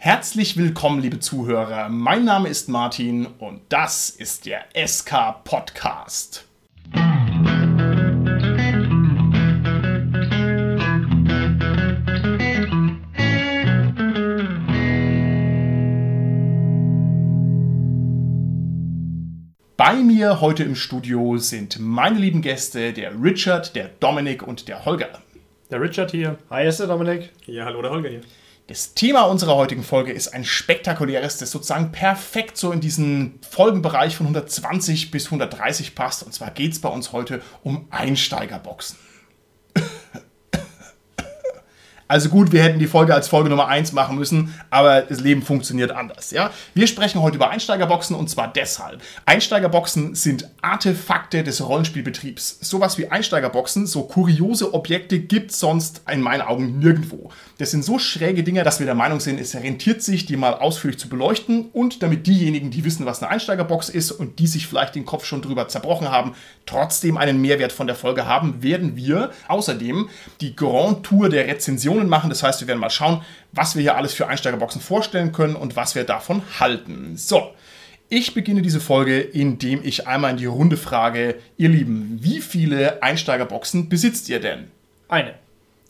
Herzlich willkommen, liebe Zuhörer. Mein Name ist Martin und das ist der SK Podcast. Bei mir heute im Studio sind meine lieben Gäste, der Richard, der Dominik und der Holger. Der Richard hier. Hi, ist der Dominik. Ja, hallo, der Holger hier. Das Thema unserer heutigen Folge ist ein spektakuläres, das sozusagen perfekt so in diesen Folgenbereich von 120 bis 130 passt. Und zwar geht es bei uns heute um Einsteigerboxen. Also gut, wir hätten die Folge als Folge Nummer 1 machen müssen, aber das Leben funktioniert anders. Ja? Wir sprechen heute über Einsteigerboxen und zwar deshalb. Einsteigerboxen sind Artefakte des Rollenspielbetriebs. Sowas wie Einsteigerboxen, so kuriose Objekte gibt sonst in meinen Augen nirgendwo. Das sind so schräge Dinge, dass wir der Meinung sind, es rentiert sich, die mal ausführlich zu beleuchten und damit diejenigen, die wissen, was eine Einsteigerbox ist und die sich vielleicht den Kopf schon drüber zerbrochen haben, trotzdem einen Mehrwert von der Folge haben, werden wir außerdem die Grand Tour der Rezension Rezensionen machen. Das heißt, wir werden mal schauen, was wir hier alles für Einsteigerboxen vorstellen können und was wir davon halten. So, ich beginne diese Folge, indem ich einmal in die Runde frage, ihr Lieben, wie viele Einsteigerboxen besitzt ihr denn? Eine.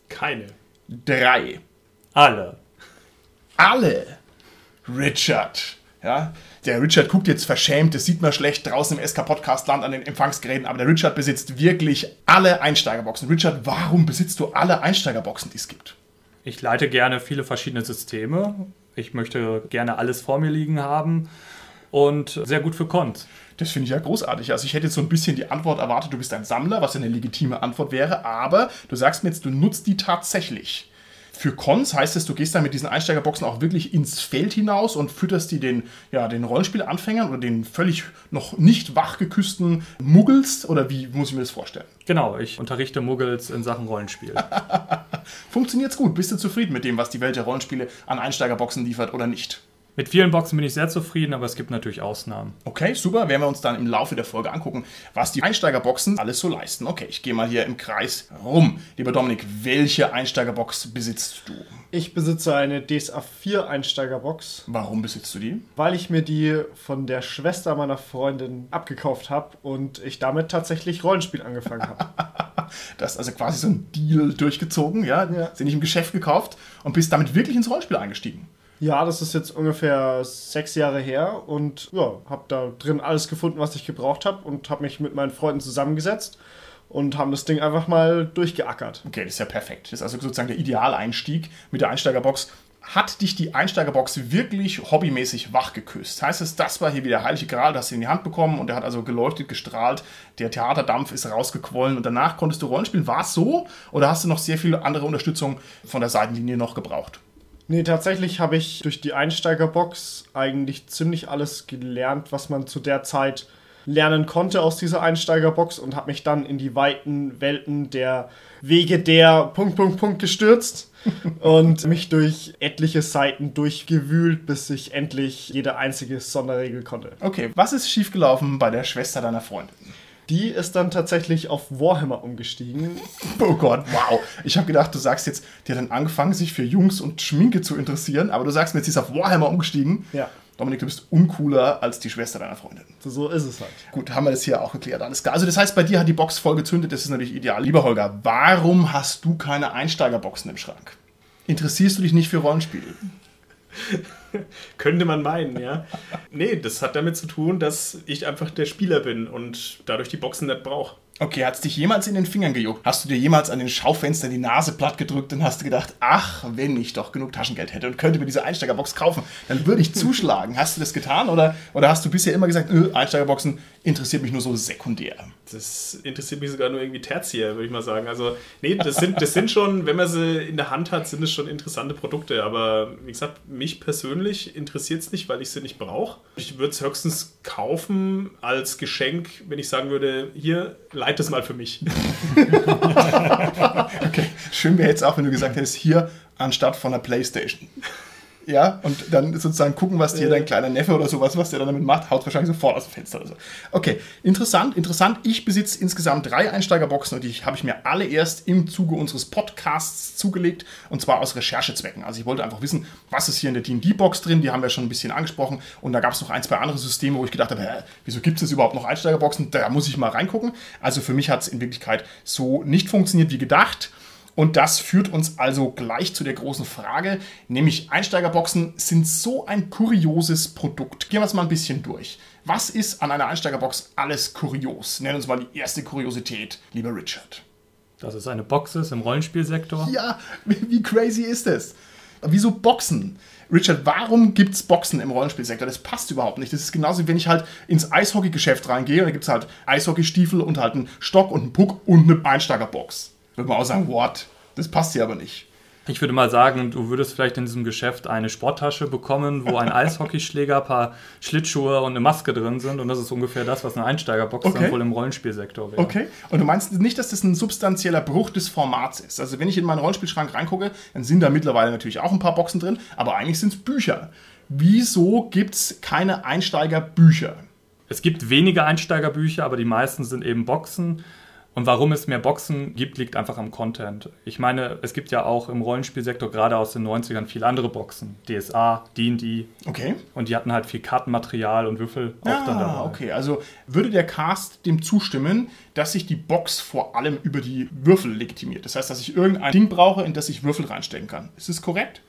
Keine. Drei. Alle. Alle. Richard. Ja, der Richard guckt jetzt verschämt, das sieht man schlecht draußen im SK-Podcast-Land an den Empfangsgeräten, aber der Richard besitzt wirklich alle Einsteigerboxen. Richard, warum besitzt du alle Einsteigerboxen, die es gibt? Ich leite gerne viele verschiedene Systeme. Ich möchte gerne alles vor mir liegen haben und sehr gut für Cons. Das finde ich ja großartig. Also ich hätte jetzt so ein bisschen die Antwort erwartet, du bist ein Sammler, was ja eine legitime Antwort wäre, aber du sagst mir jetzt, du nutzt die tatsächlich. Für Cons heißt es, du gehst dann mit diesen Einsteigerboxen auch wirklich ins Feld hinaus und fütterst die den, ja, den Rollenspielanfängern oder den völlig noch nicht wachgeküssten Muggels oder wie muss ich mir das vorstellen? Genau, ich unterrichte Muggels in Sachen Rollenspiel. Funktioniert's gut? Bist du zufrieden mit dem, was die Welt der Rollenspiele an Einsteigerboxen liefert oder nicht? Mit vielen Boxen bin ich sehr zufrieden, aber es gibt natürlich Ausnahmen. Okay, super. Werden wir uns dann im Laufe der Folge angucken, was die Einsteigerboxen alles so leisten. Okay, ich gehe mal hier im Kreis rum. Lieber Dominik, welche Einsteigerbox besitzt du? Ich besitze eine DSA 4 Einsteigerbox. Warum besitzt du die? Weil ich mir die von der Schwester meiner Freundin abgekauft habe und ich damit tatsächlich Rollenspiel angefangen habe. das ist also quasi so ein Deal durchgezogen, ja? ja. Sie nicht im Geschäft gekauft und bist damit wirklich ins Rollenspiel eingestiegen. Ja, das ist jetzt ungefähr sechs Jahre her und ja, habe da drin alles gefunden, was ich gebraucht habe und habe mich mit meinen Freunden zusammengesetzt und haben das Ding einfach mal durchgeackert. Okay, das ist ja perfekt. Das ist also sozusagen der Idealeinstieg mit der Einsteigerbox. Hat dich die Einsteigerbox wirklich hobbymäßig wach geküsst? Heißt es, das war hier wieder der heilige Gral, das hast du in die Hand bekommen und der hat also geleuchtet, gestrahlt, der Theaterdampf ist rausgequollen und danach konntest du Rollen spielen. War es so oder hast du noch sehr viel andere Unterstützung von der Seitenlinie noch gebraucht? Nee, tatsächlich habe ich durch die Einsteigerbox eigentlich ziemlich alles gelernt, was man zu der Zeit lernen konnte aus dieser Einsteigerbox und habe mich dann in die weiten Welten der Wege der Punkt, Punkt, Punkt gestürzt und mich durch etliche Seiten durchgewühlt, bis ich endlich jede einzige Sonderregel konnte. Okay, was ist schiefgelaufen bei der Schwester deiner Freundin? Die ist dann tatsächlich auf Warhammer umgestiegen. Oh Gott, wow. Ich habe gedacht, du sagst jetzt, die hat dann angefangen, sich für Jungs und Schminke zu interessieren, aber du sagst mir, sie ist auf Warhammer umgestiegen. Ja. Dominik, du bist uncooler als die Schwester deiner Freundin. So ist es halt. Gut, haben wir das hier auch geklärt. Alles klar. Also das heißt, bei dir hat die Box voll gezündet, das ist natürlich ideal. Lieber Holger, warum hast du keine Einsteigerboxen im Schrank? Interessierst du dich nicht für Rollenspiel? Könnte man meinen, ja. Nee, das hat damit zu tun, dass ich einfach der Spieler bin und dadurch die Boxen nicht brauche. Okay, hat es dich jemals in den Fingern gejuckt? Hast du dir jemals an den Schaufenstern die Nase platt gedrückt und hast gedacht, ach, wenn ich doch genug Taschengeld hätte und könnte mir diese Einsteigerbox kaufen, dann würde ich zuschlagen. hast du das getan oder, oder hast du bisher immer gesagt, äh, Einsteigerboxen interessiert mich nur so sekundär? Das interessiert mich sogar nur irgendwie tertiär, würde ich mal sagen. Also, nee, das sind, das sind schon, wenn man sie in der Hand hat, sind es schon interessante Produkte. Aber wie gesagt, mich persönlich interessiert es nicht, weil ich sie nicht brauche. Ich würde es höchstens kaufen als Geschenk, wenn ich sagen würde, hier, leite es mal für mich. okay, schön wäre jetzt auch, wenn du gesagt hättest, hier anstatt von der Playstation. Ja, und dann sozusagen gucken, was dir dein kleiner Neffe oder sowas, was der dann damit macht, haut wahrscheinlich sofort aus dem Fenster oder so. Okay, interessant, interessant. Ich besitze insgesamt drei Einsteigerboxen und die habe ich mir alle erst im Zuge unseres Podcasts zugelegt und zwar aus Recherchezwecken. Also ich wollte einfach wissen, was ist hier in der D&D-Box drin, die haben wir schon ein bisschen angesprochen und da gab es noch ein, zwei andere Systeme, wo ich gedacht habe, hä, wieso gibt es überhaupt noch Einsteigerboxen? Da muss ich mal reingucken. Also für mich hat es in Wirklichkeit so nicht funktioniert wie gedacht. Und das führt uns also gleich zu der großen Frage, nämlich Einsteigerboxen sind so ein kurioses Produkt. Gehen wir es mal ein bisschen durch. Was ist an einer Einsteigerbox alles kurios? Nenn uns mal die erste Kuriosität, lieber Richard. Dass es eine Box ist im Rollenspielsektor. Ja, wie crazy ist das? Wieso Boxen? Richard, warum gibt es Boxen im Rollenspielsektor? Das passt überhaupt nicht. Das ist genauso, wie wenn ich halt ins Eishockeygeschäft reingehe und da gibt es halt Eishockeystiefel und halt einen Stock und einen Puck und eine Einsteigerbox. Würde man auch sagen, what? Das passt hier aber nicht. Ich würde mal sagen, du würdest vielleicht in diesem Geschäft eine Sporttasche bekommen, wo ein Eishockeyschläger, ein paar Schlittschuhe und eine Maske drin sind. Und das ist ungefähr das, was eine Einsteigerbox Okay. dann wohl im Rollenspielsektor wäre. Okay. Und du meinst nicht, dass das ein substanzieller Bruch des Formats ist? Also, wenn ich in meinen Rollenspielschrank reingucke, dann sind da mittlerweile natürlich auch ein paar Boxen drin, aber eigentlich sind es Bücher. Wieso gibt es keine Einsteigerbücher? Es gibt wenige Einsteigerbücher, aber die meisten sind eben Boxen. Und warum es mehr Boxen gibt, liegt einfach am Content. Ich meine, es gibt ja auch im Rollenspielsektor gerade aus den 90ern viele andere Boxen. DSA, D&D. Okay. Und die hatten halt viel Kartenmaterial und Würfel auch dann Ah, dabei. okay. Also würde der Cast dem zustimmen, dass sich die Box vor allem über die Würfel legitimiert. Das heißt, dass ich irgendein Ding brauche, in das ich Würfel reinstecken kann. Ist das korrekt?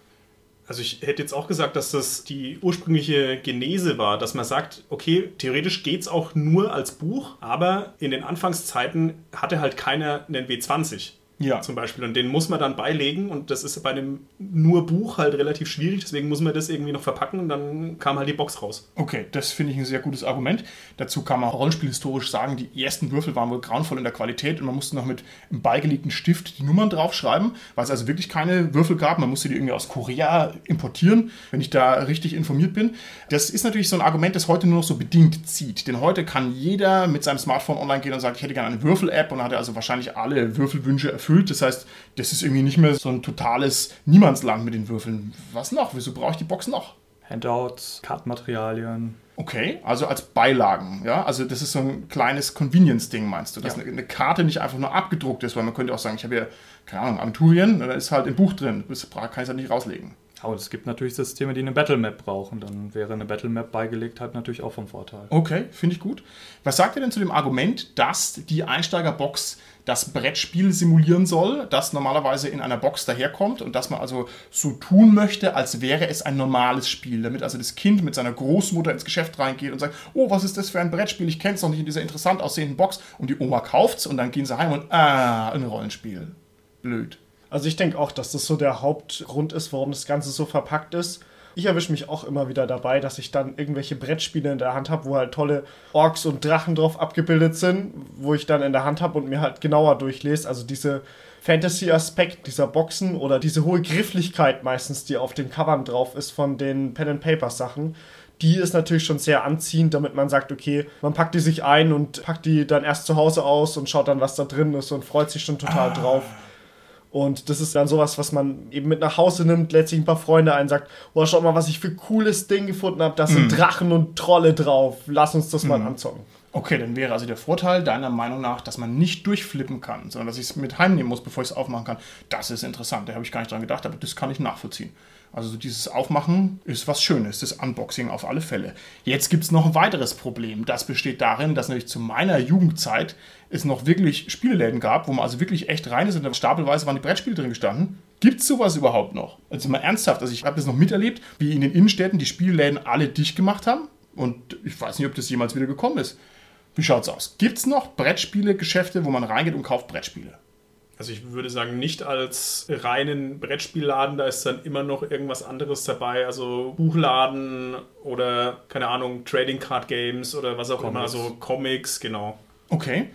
Also ich hätte jetzt auch gesagt, dass das die ursprüngliche Genese war, dass man sagt, okay, theoretisch geht es auch nur als Buch, aber in den Anfangszeiten hatte halt keiner einen W20 Ja. zum Beispiel und den muss man dann beilegen und das ist bei einem nur Buch halt relativ schwierig, deswegen muss man das irgendwie noch verpacken und dann kam halt die Box raus. Okay, das finde ich ein sehr gutes Argument. Dazu kann man rollenspielhistorisch sagen, die ersten Würfel waren wohl grauenvoll in der Qualität und man musste noch mit einem beigelegten Stift die Nummern draufschreiben, weil es also wirklich keine Würfel gab. Man musste die irgendwie aus Korea importieren, wenn ich da richtig informiert bin. Das ist natürlich so ein Argument, das heute nur noch so bedingt zieht. Denn heute kann jeder mit seinem Smartphone online gehen und sagt, ich hätte gerne eine Würfel-App und hat also wahrscheinlich alle Würfelwünsche erfüllt. Das heißt, das ist irgendwie nicht mehr so ein totales Niemandsland mit den Würfeln. Was noch? Wieso brauche ich die Box noch? Handouts, Kartenmaterialien. Okay, also als Beilagen, ja? Also das ist so ein kleines Convenience-Ding, meinst du? Dass Ja. eine, Karte nicht einfach nur abgedruckt ist, weil man könnte auch sagen, ich habe hier, keine Ahnung, Aventurien, da ist halt ein Buch drin, das kann ich halt nicht rauslegen. Aber es gibt natürlich Systeme, die eine Battlemap brauchen. Dann wäre eine Battlemap beigelegt halt natürlich auch vom Vorteil. Okay, finde ich gut. Was sagt ihr denn zu dem Argument, dass die Einsteigerbox das Brettspiel simulieren soll, das normalerweise in einer Box daherkommt und dass man also so tun möchte, als wäre es ein normales Spiel, damit also das Kind mit seiner Großmutter ins Geschäft reingeht und sagt, oh, was ist das für ein Brettspiel, ich kenne es noch nicht in dieser interessant aussehenden Box und die Oma kauft's und dann gehen sie heim und ah, ein Rollenspiel. Blöd. Also ich denke auch, dass das so der Hauptgrund ist, warum das Ganze so verpackt ist. Ich erwische mich auch immer wieder dabei, dass ich dann irgendwelche Brettspiele in der Hand habe, wo halt tolle Orks und Drachen drauf abgebildet sind, wo ich dann in der Hand habe und mir halt genauer durchlese. Also diese Fantasy-Aspekt dieser Boxen oder diese hohe Grifflichkeit meistens, die auf den Covern drauf ist von den Pen-and-Paper-Sachen, die ist natürlich schon sehr anziehend, damit man sagt, okay, man packt die sich ein und packt die dann erst zu Hause aus und schaut dann, was da drin ist und freut sich schon total drauf. Und das ist dann sowas, was man eben mit nach Hause nimmt, lädt sich ein paar Freunde ein, sagt, oh, schau mal, was ich für cooles Ding gefunden habe, da sind Drachen und Trolle drauf, lass uns das mal anzocken. Okay, dann wäre also der Vorteil deiner Meinung nach, dass man nicht durchflippen kann, sondern dass ich es mit heimnehmen muss, bevor ich es aufmachen kann. Das ist interessant, da habe ich gar nicht dran gedacht, aber das kann ich nachvollziehen. Also so dieses Aufmachen ist was Schönes, das Unboxing auf alle Fälle. Jetzt gibt es noch ein weiteres Problem. Das besteht darin, dass nämlich zu meiner Jugendzeit es noch wirklich Spieleläden gab, wo man also wirklich echt rein ist und dann stapelweise waren die Brettspiele drin gestanden. Gibt es sowas überhaupt noch? Also mal ernsthaft, also ich habe das noch miterlebt, wie in den Innenstädten die Spielläden alle dicht gemacht haben und ich weiß nicht, ob das jemals wieder gekommen ist. Wie schaut's aus? Gibt's noch Brettspiele, Geschäfte, wo man reingeht und kauft Brettspiele? Also ich würde sagen, nicht als reinen Brettspielladen, da ist dann immer noch irgendwas anderes dabei, also Buchladen oder keine Ahnung, Trading Card Games oder was auch immer, Comics. also Comics, genau. Okay.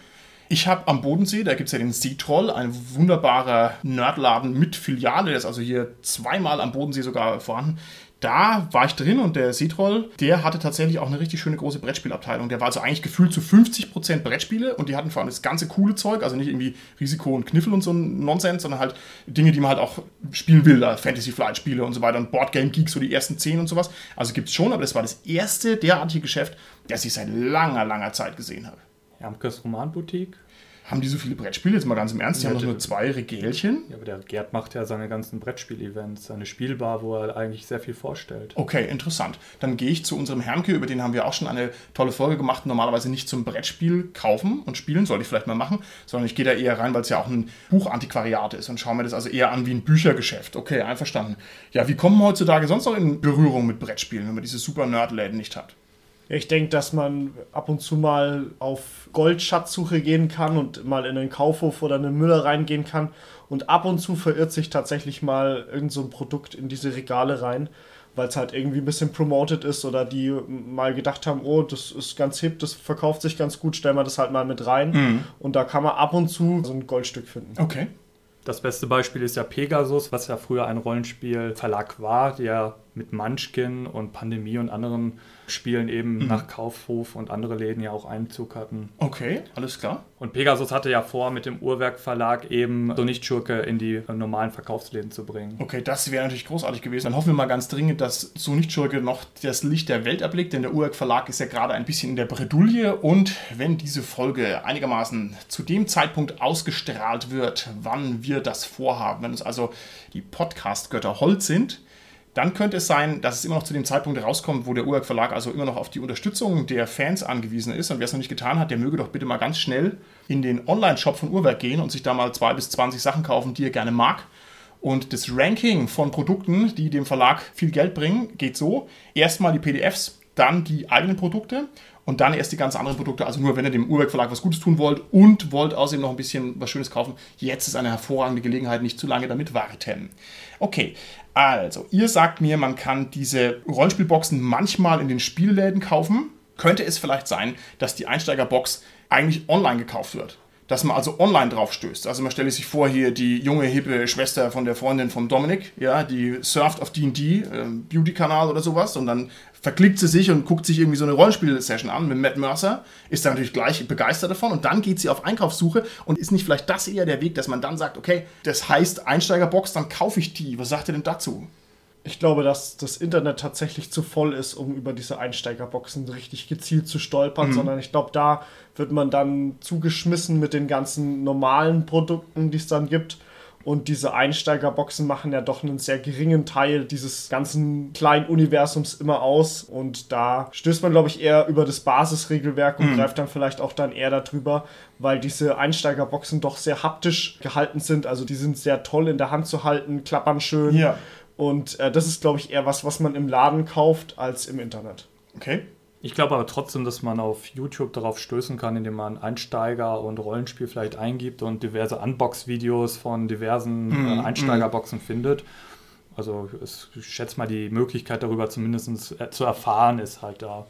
Ich habe am Bodensee, da gibt es ja den Seetroll, ein wunderbarer Nerdladen mit Filiale, der ist also hier zweimal am Bodensee sogar vorhanden da war ich drin und der Seetroll, der hatte tatsächlich auch eine richtig schöne große Brettspielabteilung. Der war also eigentlich gefühlt zu 50% Brettspiele und die hatten vor allem das ganze coole Zeug, also nicht irgendwie Risiko und Kniffel und so ein Nonsens, sondern halt Dinge, die man halt auch spielen will, Fantasy Flight Spiele und so weiter und Boardgame Geeks, so die ersten 10 und sowas. Also gibt es schon, aber das war das erste derartige Geschäft, das ich seit langer, langer Zeit gesehen habe. Jamkes Romanboutique haben die so viele Brettspiele? Jetzt mal ganz im Ernst, die ja, haben doch nur zwei Regelchen. Ja, aber der Gerd macht ja seine ganzen Brettspiel-Events, seine Spielbar, wo er eigentlich sehr viel vorstellt. Okay, interessant. Dann gehe ich zu unserem Hermke, über den haben wir auch schon eine tolle Folge gemacht. Normalerweise nicht zum Brettspiel kaufen und spielen, sollte ich vielleicht mal machen, sondern ich gehe da eher rein, weil es ja auch ein Buchantiquariat ist und schaue mir das also eher an wie ein Büchergeschäft. Okay, einverstanden. Ja, wie kommen wir heutzutage sonst noch in Berührung mit Brettspielen, wenn man diese super Nerdläden nicht hat? Ich denke, dass man ab und zu mal auf Goldschatzsuche gehen kann und mal in einen Kaufhof oder eine Müller reingehen kann. Und ab und zu verirrt sich tatsächlich mal irgend so ein Produkt in diese Regale rein, weil es halt irgendwie ein bisschen promoted ist oder die mal gedacht haben, oh, das ist ganz hip, das verkauft sich ganz gut, stellen wir das halt mal mit rein. Mhm. Und da kann man ab und zu so ein Goldstück finden. Okay. Das beste Beispiel ist ja Pegasus, was ja früher ein Rollenspielverlag war, der mit Munchkin und Pandemie und anderen Spielen eben mhm. nach Kaufhof und andere Läden ja auch Einzug hatten. Okay, alles klar. Und Pegasus hatte ja vor, mit dem Uhrwerk Verlag eben so Nicht-Schurke in die normalen Verkaufsläden zu bringen. Okay, das wäre natürlich großartig gewesen. Dann hoffen wir mal ganz dringend, dass so Nicht-Schurke noch das Licht der Welt erblickt, denn der Uhrwerk Verlag ist ja gerade ein bisschen in der Bredouille und wenn diese Folge einigermaßen zu dem Zeitpunkt ausgestrahlt wird, wann wir das vorhaben, wenn uns also die Podcast-Götter Holz sind, dann könnte es sein, dass es immer noch zu dem Zeitpunkt rauskommt, wo der Uhrwerk Verlag also immer noch auf die Unterstützung der Fans angewiesen ist. Und wer es noch nicht getan hat, der möge doch bitte mal ganz schnell in den Online-Shop von Uhrwerk gehen und sich da mal zwei bis 20 Sachen kaufen, die er gerne mag. Und das Ranking von Produkten, die dem Verlag viel Geld bringen, geht so. Erstmal die PDFs, dann die eigenen Produkte und dann erst die ganz anderen Produkte. Also nur, wenn ihr dem Uhrwerk Verlag was Gutes tun wollt und wollt außerdem noch ein bisschen was Schönes kaufen, jetzt ist eine hervorragende Gelegenheit, nicht zu lange damit warten. Okay, also, ihr sagt mir, man kann diese Rollenspielboxen manchmal in den Spielläden kaufen. Könnte es vielleicht sein, dass die Einsteigerbox eigentlich online gekauft wird? Dass man also online drauf stößt. Also man stelle sich vor, hier die junge, hippe Schwester von der Freundin von Dominik, ja, die surft auf D&D, äh, Beauty-Kanal oder sowas und dann verklickt sie sich und guckt sich irgendwie so eine Rollenspiel-Session an mit Matt Mercer, ist dann natürlich gleich begeistert davon und dann geht sie auf Einkaufssuche und ist nicht vielleicht das eher der Weg, dass man dann sagt, okay, das heißt Einsteigerbox, dann kaufe ich die. Was sagt ihr denn dazu? Ich glaube, dass das Internet tatsächlich zu voll ist, um über diese Einsteigerboxen richtig gezielt zu stolpern, mhm. sondern ich glaube, da wird man dann zugeschmissen mit den ganzen normalen Produkten, die es dann gibt. Und diese Einsteigerboxen machen ja doch einen sehr geringen Teil dieses ganzen kleinen Universums immer aus. Und da stößt man, glaube ich, eher über das Basisregelwerk und mhm. greift dann vielleicht auch dann eher darüber, weil diese Einsteigerboxen doch sehr haptisch gehalten sind. Also die sind sehr toll in der Hand zu halten, klappern schön. Ja. Und äh, das ist, glaube ich, eher was, was man im Laden kauft als im Internet. Okay. Ich glaube aber trotzdem, dass man auf YouTube darauf stößen kann, indem man Einsteiger und Rollenspiel vielleicht eingibt und diverse Unbox-Videos von diversen mm, äh, Einsteigerboxen mm. findet. Also ich schätze mal, die Möglichkeit darüber zumindest äh, zu erfahren ist halt da.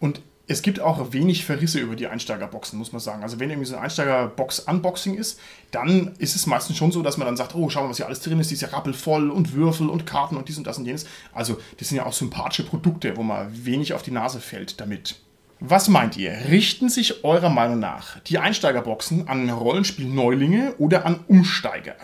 Und es gibt auch wenig Verrisse über die Einsteigerboxen, muss man sagen. Also wenn irgendwie so ein Einsteigerbox-Unboxing ist, dann ist es meistens schon so, dass man dann sagt, oh, schau mal, was hier alles drin ist, diese Rappel voll und Würfel und Karten und dies und das und jenes. Also das sind ja auch sympathische Produkte, wo man wenig auf die Nase fällt damit. Was meint ihr? Richten sich eurer Meinung nach die Einsteigerboxen an Rollenspiel-Neulinge oder an Umsteiger?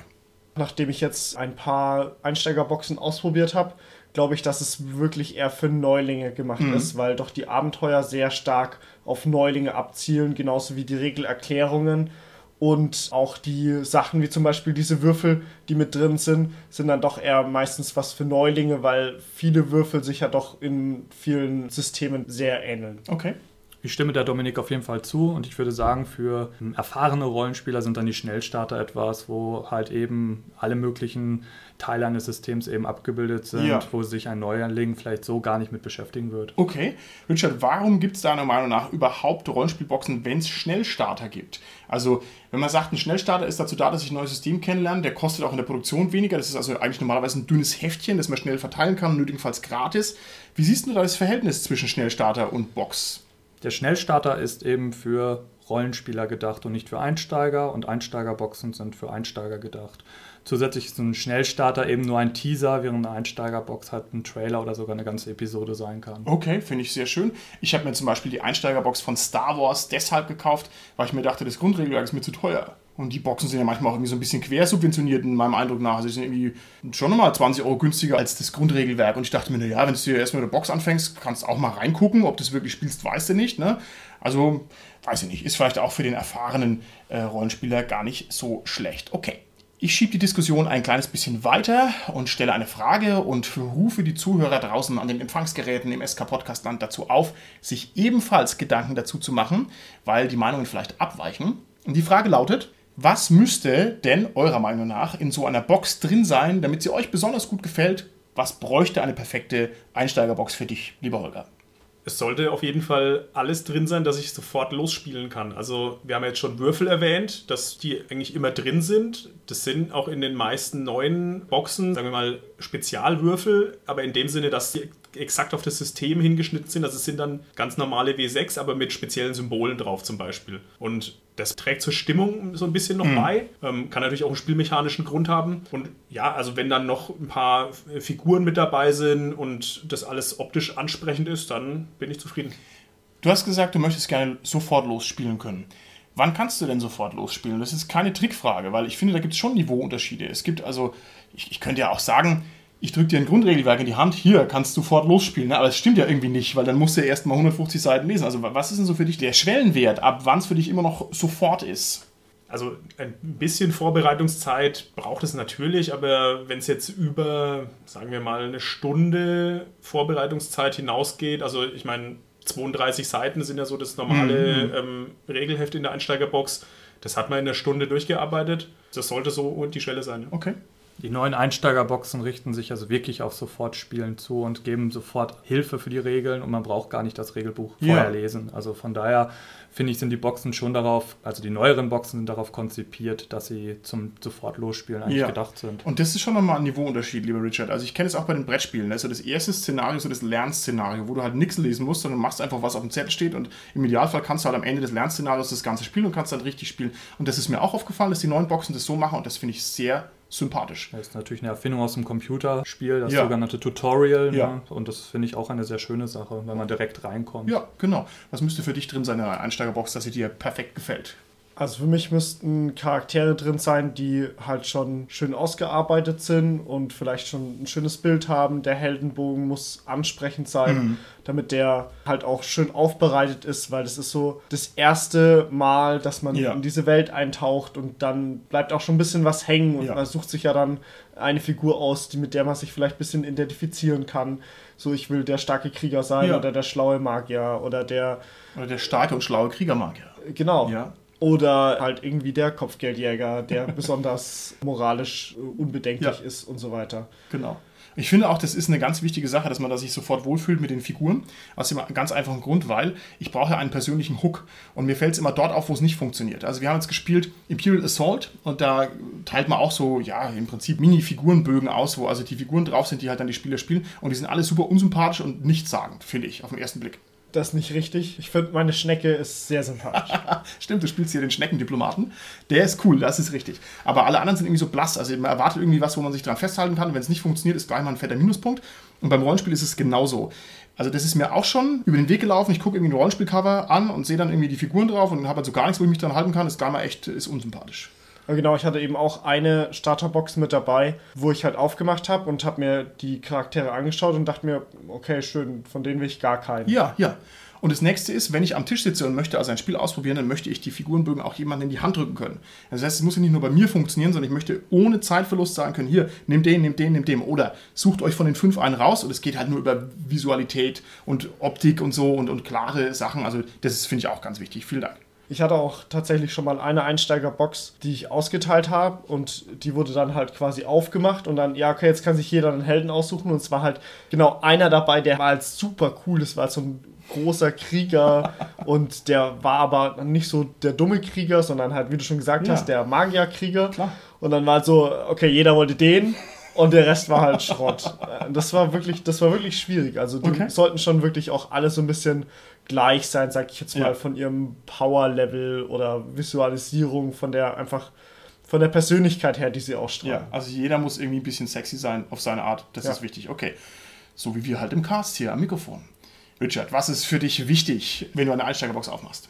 Nachdem ich jetzt ein paar Einsteigerboxen ausprobiert habe, glaube ich, dass es wirklich eher für Neulinge gemacht mhm. ist, weil doch die Abenteuer sehr stark auf Neulinge abzielen, genauso wie die Regelerklärungen. Und auch die Sachen wie zum Beispiel diese Würfel, die mit drin sind, sind dann doch eher meistens was für Neulinge, weil viele Würfel sich ja doch in vielen Systemen sehr ähneln. Okay. Ich stimme der Dominik auf jeden Fall zu und ich würde sagen, für erfahrene Rollenspieler sind dann die Schnellstarter etwas, wo halt eben alle möglichen Teile eines Systems eben abgebildet sind, ja. wo sich ein Neuanlegen vielleicht so gar nicht mit beschäftigen wird. Okay. Richard, warum gibt es deiner Meinung nach überhaupt Rollenspielboxen, wenn es Schnellstarter gibt? Also, wenn man sagt, ein Schnellstarter ist dazu da, dass ich ein neues System kennenlerne, der kostet auch in der Produktion weniger. Das ist also eigentlich normalerweise ein dünnes Heftchen, das man schnell verteilen kann, nötigenfalls gratis. Wie siehst du da das Verhältnis zwischen Schnellstarter und Box? Der Schnellstarter ist eben für Rollenspieler gedacht und nicht für Einsteiger und Einsteigerboxen sind für Einsteiger gedacht. Zusätzlich ist ein Schnellstarter eben nur ein Teaser, während eine Einsteigerbox halt ein Trailer oder sogar eine ganze Episode sein kann. Okay, finde ich sehr schön. Ich habe mir zum Beispiel die Einsteigerbox von Star Wars deshalb gekauft, weil ich mir dachte, das Grundregelwerk ist mir zu teuer. Und die Boxen sind ja manchmal auch irgendwie so ein bisschen quersubventioniert, in meinem Eindruck nach. Also sie sind irgendwie schon nochmal 20 Euro günstiger als das Grundregelwerk. Und ich dachte mir, naja, wenn du dir erstmal der Box anfängst, kannst du auch mal reingucken, ob du es wirklich spielst, weißt du nicht. Ne? Also, weiß ich nicht, ist vielleicht auch für den erfahrenen äh, Rollenspieler gar nicht so schlecht. Okay. Ich schiebe die Diskussion ein kleines bisschen weiter und stelle eine Frage und rufe die Zuhörer draußen an den Empfangsgeräten im SK Podcast Land dazu auf, sich ebenfalls Gedanken dazu zu machen, weil die Meinungen vielleicht abweichen. Und die Frage lautet, was müsste denn eurer Meinung nach in so einer Box drin sein, damit sie euch besonders gut gefällt? Was bräuchte eine perfekte Einsteigerbox für dich, lieber Holger? es sollte auf jeden Fall alles drin sein, dass ich sofort losspielen kann. Also wir haben jetzt schon Würfel erwähnt, dass die eigentlich immer drin sind. Das sind auch in den meisten neuen Boxen, sagen wir mal, Spezialwürfel, aber in dem Sinne, dass die exakt auf das System hingeschnitten sind. Also es sind dann ganz normale W6, aber mit speziellen Symbolen drauf zum Beispiel. Und das trägt zur Stimmung so ein bisschen noch mhm. bei. Ähm, kann natürlich auch einen spielmechanischen Grund haben. Und ja, also wenn dann noch ein paar Figuren mit dabei sind und das alles optisch ansprechend ist, dann bin ich zufrieden. Du hast gesagt, du möchtest gerne sofort losspielen können. Wann kannst du denn sofort losspielen? Das ist keine Trickfrage, weil ich finde, da gibt es schon Niveauunterschiede. Es gibt also, ich, ich könnte ja auch sagen, ich drücke dir ein Grundregelwerk in die Hand, hier kannst du sofort losspielen. Ne? Aber das stimmt ja irgendwie nicht, weil dann musst du ja erst mal 150 Seiten lesen. Also was ist denn so für dich der Schwellenwert, ab wann es für dich immer noch sofort ist? Also ein bisschen Vorbereitungszeit braucht es natürlich, aber wenn es jetzt über, sagen wir mal, eine Stunde Vorbereitungszeit hinausgeht, also ich meine, 32 Seiten sind ja so das normale mhm. ähm, Regelheft in der Einsteigerbox, das hat man in einer Stunde durchgearbeitet. Das sollte so die Schwelle sein. Okay. Die neuen Einsteigerboxen richten sich also wirklich auf Sofortspielen zu und geben sofort Hilfe für die Regeln und man braucht gar nicht das Regelbuch ja. vorher lesen. Also von daher finde ich, sind die Boxen schon darauf, also die neueren Boxen sind darauf konzipiert, dass sie zum sofort losspielen eigentlich ja. gedacht sind. Und das ist schon nochmal ein Niveauunterschied, lieber Richard. Also ich kenne es auch bei den Brettspielen. Also das erste Szenario ist so das Lernszenario, wo du halt nichts lesen musst, sondern machst einfach, was auf dem Zettel steht und im Idealfall kannst du halt am Ende des Lernszenarios das Ganze spielen und kannst dann richtig spielen. Und das ist mir auch aufgefallen, dass die neuen Boxen das so machen und das finde ich sehr sympathisch. Das ist natürlich eine Erfindung aus dem Computerspiel, das ja. sogenannte Tutorial. Ja. Ne? Und das finde ich auch eine sehr schöne Sache, wenn man direkt reinkommt. Ja, genau. Was müsste für dich drin sein in einer Einsteigerbox, dass sie dir perfekt gefällt? Also für mich müssten Charaktere drin sein, die halt schon schön ausgearbeitet sind und vielleicht schon ein schönes Bild haben. Der Heldenbogen muss ansprechend sein, mhm. damit der halt auch schön aufbereitet ist, weil das ist so das erste Mal, dass man ja. in diese Welt eintaucht und dann bleibt auch schon ein bisschen was hängen und ja. man sucht sich ja dann eine Figur aus, die, mit der man sich vielleicht ein bisschen identifizieren kann. So, ich will der starke Krieger sein ja. oder der schlaue Magier oder der. Oder der starke und schlaue Kriegermagier. Genau. Ja. Oder halt irgendwie der Kopfgeldjäger, der besonders moralisch äh, unbedenklich ja. ist und so weiter. Genau. Ich finde auch, das ist eine ganz wichtige Sache, dass man da sich sofort wohlfühlt mit den Figuren. Aus dem ganz einfachen Grund, weil ich brauche einen persönlichen Hook. Und mir fällt es immer dort auf, wo es nicht funktioniert. Also wir haben jetzt gespielt Imperial Assault und da teilt man auch so, ja, im Prinzip Mini-Figurenbögen aus, wo also die Figuren drauf sind, die halt dann die Spieler spielen. Und die sind alle super unsympathisch und nichtssagend, finde ich, auf den ersten Blick das ist nicht richtig. Ich finde, meine Schnecke ist sehr sympathisch. Stimmt, du spielst hier den Schneckendiplomaten. Der ist cool, das ist richtig. Aber alle anderen sind irgendwie so blass. Also man erwartet irgendwie was, wo man sich dran festhalten kann. Wenn es nicht funktioniert, ist gleich mal ein fetter Minuspunkt. Und beim Rollenspiel ist es genauso. Also das ist mir auch schon über den Weg gelaufen. Ich gucke irgendwie ein Rollenspielcover an und sehe dann irgendwie die Figuren drauf und habe halt so gar nichts, wo ich mich dran halten kann. Das ist gleich mal echt ist unsympathisch. Genau, ich hatte eben auch eine Starterbox mit dabei, wo ich halt aufgemacht habe und habe mir die Charaktere angeschaut und dachte mir, okay, schön, von denen will ich gar keinen. Ja, ja. Und das nächste ist, wenn ich am Tisch sitze und möchte also ein Spiel ausprobieren, dann möchte ich die Figurenbögen auch jemandem in die Hand drücken können. Das heißt, es muss ja nicht nur bei mir funktionieren, sondern ich möchte ohne Zeitverlust sagen können, hier, nehmt den, nehmt den, nehmt den. Oder sucht euch von den fünf einen raus und es geht halt nur über Visualität und Optik und so und, und klare Sachen. Also das finde ich auch ganz wichtig. Vielen Dank. Ich hatte auch tatsächlich schon mal eine Einsteigerbox, die ich ausgeteilt habe und die wurde dann halt quasi aufgemacht und dann, ja, okay, jetzt kann sich jeder einen Helden aussuchen und es war halt genau einer dabei, der war halt super cool. Das war so ein großer Krieger und der war aber nicht so der dumme Krieger, sondern halt, wie du schon gesagt ja. hast, der Magierkrieger. Klar. Und dann war halt so, okay, jeder wollte den und der Rest war halt Schrott. Äh, Das war wirklich, das war wirklich schwierig. Also die Okay. sollten schon wirklich auch alle so ein bisschen gleich sein, sag ich jetzt mal, Ja. von ihrem Power-Level oder Visualisierung, von der einfach von der Persönlichkeit her, die sie ausstrahlen. Ja, also jeder muss irgendwie ein bisschen sexy sein auf seine Art. Das Ja. ist wichtig. Okay. So wie wir halt im Cast hier am Mikrofon. Richard, was ist für dich wichtig, wenn du eine Einsteigerbox aufmachst?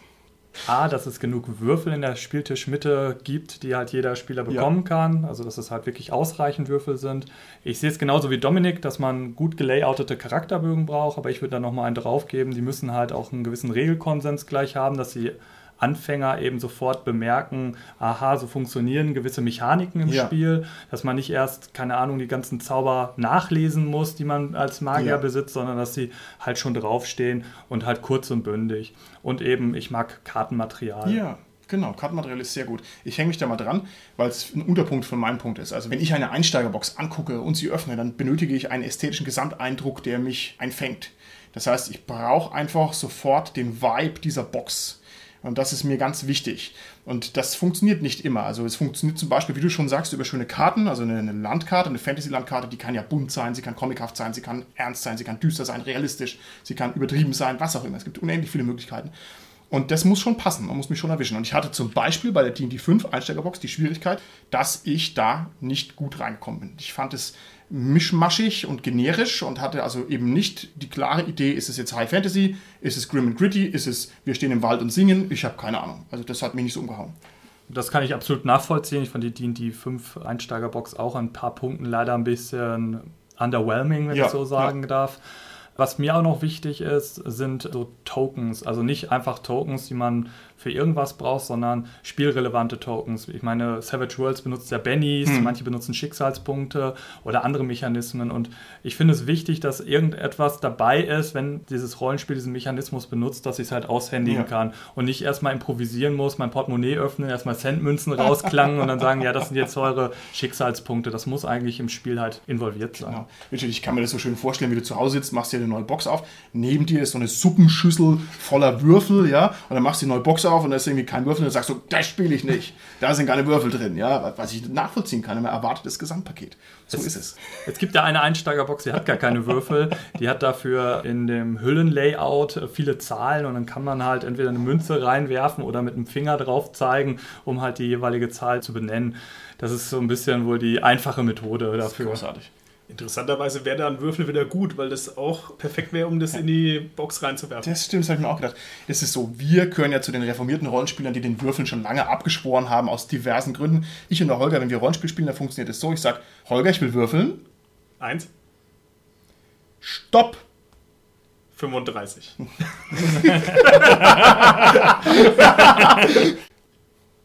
A, dass es genug Würfel in der Spieltischmitte gibt, die halt jeder Spieler bekommen kann. Also, dass es halt wirklich ausreichend Würfel sind. Ich sehe es genauso wie Dominik, dass man gut gelayoutete Charakterbögen braucht, aber ich würde da nochmal einen draufgeben. Die müssen halt auch einen gewissen Regelkonsens gleich haben, dass sie Anfänger eben sofort bemerken, aha, so funktionieren gewisse Mechaniken im Ja. Spiel, dass man nicht erst, keine Ahnung, die ganzen Zauber nachlesen muss, die man als Magier Ja. besitzt, sondern dass sie halt schon draufstehen und halt kurz und bündig. Und eben, ich mag Kartenmaterial. Ja, genau. Kartenmaterial ist sehr gut. Ich hänge mich da mal dran, weil es ein Unterpunkt von meinem Punkt ist. Also wenn ich eine Einsteigerbox angucke und sie öffne, dann benötige ich einen ästhetischen Gesamteindruck, der mich einfängt. Das heißt, ich brauche einfach sofort den Vibe dieser Box. Und das ist mir ganz wichtig. Und das funktioniert nicht immer. Also es funktioniert zum Beispiel, wie du schon sagst, über schöne Karten. Also eine, Landkarte, eine Fantasy-Landkarte, die kann ja bunt sein, sie kann comichaft sein, sie kann ernst sein, sie kann düster sein, realistisch, sie kann übertrieben sein, was auch immer. Es gibt unendlich viele Möglichkeiten. Und das muss schon passen, man muss mich schon erwischen. Und ich hatte zum Beispiel bei der D&D 5 Einsteigerbox die Schwierigkeit, dass ich da nicht gut reingekommen bin. Ich fand es mischmaschig und generisch und hatte also eben nicht die klare Idee, ist es jetzt High Fantasy, ist es Grim and Gritty, ist es wir stehen im Wald und singen, ich habe keine Ahnung. Also das hat mich nicht so umgehauen. Das kann ich absolut nachvollziehen. Ich fand die D&D 5 Einsteigerbox auch an ein paar Punkten leider ein bisschen underwhelming, wenn Ja, ich so sagen darf. Was mir auch noch wichtig ist, sind so Tokens. Also nicht einfach Tokens, die man für irgendwas braucht, sondern spielrelevante Tokens. Ich meine, Savage Worlds benutzt ja Bennies, manche benutzen Schicksalspunkte oder andere Mechanismen. Und ich finde es wichtig, dass irgendetwas dabei ist, wenn dieses Rollenspiel diesen Mechanismus benutzt, dass ich es halt aushändigen Ja. kann und nicht erstmal improvisieren muss, mein Portemonnaie öffnen, erstmal Centmünzen rausklangen und dann sagen, ja, das sind jetzt eure Schicksalspunkte. Das muss eigentlich im Spiel halt involviert sein. Genau. Richard, ich kann mir das so schön vorstellen, wie du zu Hause sitzt, machst dir eine neue Box auf, neben dir ist so eine Suppenschüssel voller Würfel, ja, und dann machst du die neue Box auf und da ist irgendwie kein Würfel und dann sagst du, das spiele ich nicht. Da sind keine Würfel drin, ja, was ich nachvollziehen kann, man erwartet das Gesamtpaket. So ist es. Es gibt ja eine Einsteigerbox, die hat gar keine Würfel. Die hat dafür in dem Hüllenlayout äh, viele Zahlen und dann kann man halt entweder eine Münze reinwerfen oder mit dem Finger drauf zeigen, um halt die jeweilige Zahl zu benennen. Das ist so ein bisschen wohl die einfache Methode dafür. Großartig. Interessanterweise wäre da ein Würfel wieder gut, weil das auch perfekt wäre, um das in die Box reinzuwerfen. Das stimmt, das habe ich mir auch gedacht. Es ist so, wir gehören ja zu den reformierten Rollenspielern, die den Würfeln schon lange abgeschworen haben, aus diversen Gründen. Ich und der Holger, wenn wir Rollenspiel spielen, dann funktioniert es so, ich sage, Holger, ich will würfeln. Eins, Stopp! 35.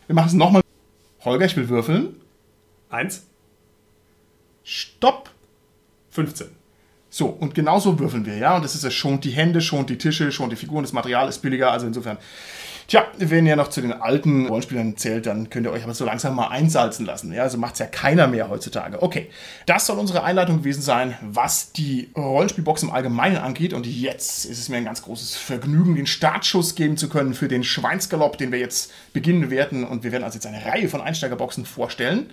Wir machen es nochmal. Holger, ich will würfeln. Eins, Stopp! 15. So, und genauso würfeln wir, ja. Und das ist es, schont die Hände, schont die Tische, schont die Figuren, das Material ist billiger, also insofern. Tja, wenn ihr noch zu den alten Rollenspielern zählt, dann könnt ihr euch aber so langsam mal einsalzen lassen. Ja, also macht's ja keiner mehr heutzutage. Okay, das soll unsere Einleitung gewesen sein, was die Rollenspielbox im Allgemeinen angeht. Und jetzt ist es mir ein ganz großes Vergnügen, den Startschuss geben zu können für den Schweinsgalopp, den wir jetzt beginnen werden. Und wir werden also jetzt eine Reihe von Einsteigerboxen vorstellen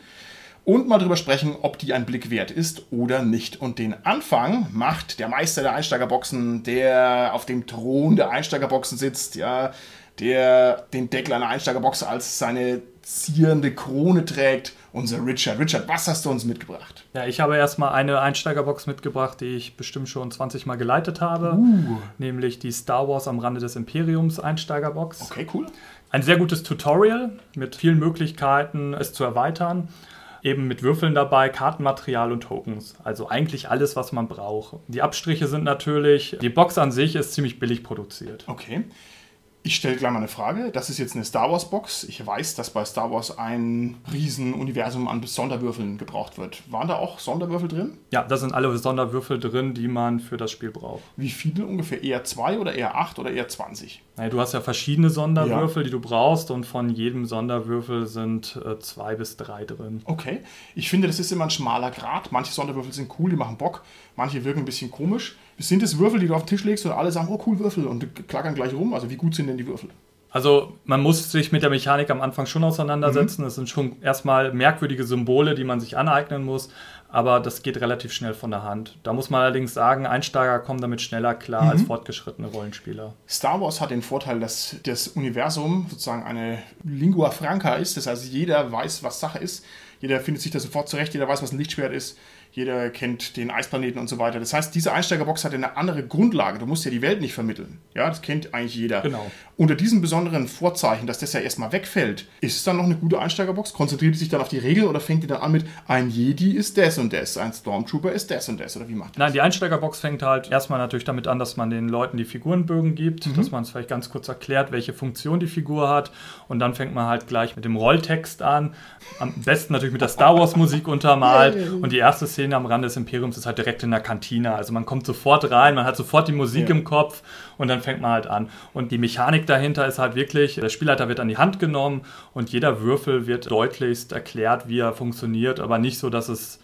und mal drüber sprechen, ob die ein Blick wert ist oder nicht. Und den Anfang macht der Meister der Einsteigerboxen, der auf dem Thron der Einsteigerboxen sitzt, ja, der den Deckel einer Einsteigerbox als seine zierende Krone trägt, unser Richard. Richard, was hast du uns mitgebracht? Ja, ich habe erstmal eine Einsteigerbox mitgebracht, die ich bestimmt schon 20 Mal geleitet habe. Nämlich die Star Wars am Rande des Imperiums Einsteigerbox. Okay, cool. Ein sehr gutes Tutorial mit vielen Möglichkeiten, es zu erweitern. Eben mit Würfeln dabei, Kartenmaterial und Tokens. Also eigentlich alles, was man braucht. Die Abstriche sind natürlich, die Box an sich ist ziemlich billig produziert. Okay. Ich stelle gleich mal eine Frage. Das ist jetzt eine Star Wars Box. Ich weiß, dass bei Star Wars ein Riesenuniversum an Sonderwürfeln gebraucht wird. Waren da auch Sonderwürfel drin? Ja, da sind alle Sonderwürfel drin, die man für das Spiel braucht. Wie viele ungefähr? Eher zwei oder eher acht oder eher 20? Naja, du hast ja verschiedene Sonderwürfel, die du brauchst und von jedem Sonderwürfel sind äh, zwei bis drei drin. Okay. Ich finde, das ist immer ein schmaler Grad. Manche Sonderwürfel sind cool, die machen Bock. Manche wirken ein bisschen komisch. Sind es Würfel, die du auf den Tisch legst und alle sagen, oh cool, Würfel und klackern gleich rum? Also wie gut sind denn die Würfel? Also man muss sich mit der Mechanik am Anfang schon auseinandersetzen. Das sind schon erstmal merkwürdige Symbole, die man sich aneignen muss. aber das geht relativ schnell von der Hand. Da muss man allerdings sagen, Einsteiger kommen damit schneller klar mhm. als fortgeschrittene Rollenspieler. Star Wars hat den Vorteil, dass das Universum sozusagen eine Lingua Franca ist, das heißt, jeder weiß, was Sache ist, jeder findet sich da sofort zurecht, jeder weiß, was ein Lichtschwert ist, jeder kennt den Eisplaneten und so weiter. Das heißt, diese Einsteigerbox hat eine andere Grundlage. Du musst ja die Welt nicht vermitteln. Ja, das kennt eigentlich jeder. Genau. Unter diesem besonderen Vorzeichen, dass das ja erstmal wegfällt, ist es dann noch eine gute Einsteigerbox? Konzentriert sich dann auf die Regeln oder fängt die dann an mit ein Jedi ist das und das, ein Stormtrooper ist das und das oder wie macht das? Nein, die Einsteigerbox fängt halt erstmal natürlich damit an, dass man den Leuten die Figurenbögen gibt, mhm. dass man es vielleicht ganz kurz erklärt, welche Funktion die Figur hat und dann fängt man halt gleich mit dem Rolltext an. Am besten natürlich mit der Star Wars Musik untermalt und die erste Szene am Rande des Imperiums ist halt direkt in der Kantine. Also man kommt sofort rein, man hat sofort die Musik ja. im Kopf und dann fängt man halt an. Und die Mechanik dahinter ist halt wirklich, der Spielleiter wird an die Hand genommen und jeder Würfel wird deutlichst erklärt, wie er funktioniert, aber nicht so, dass es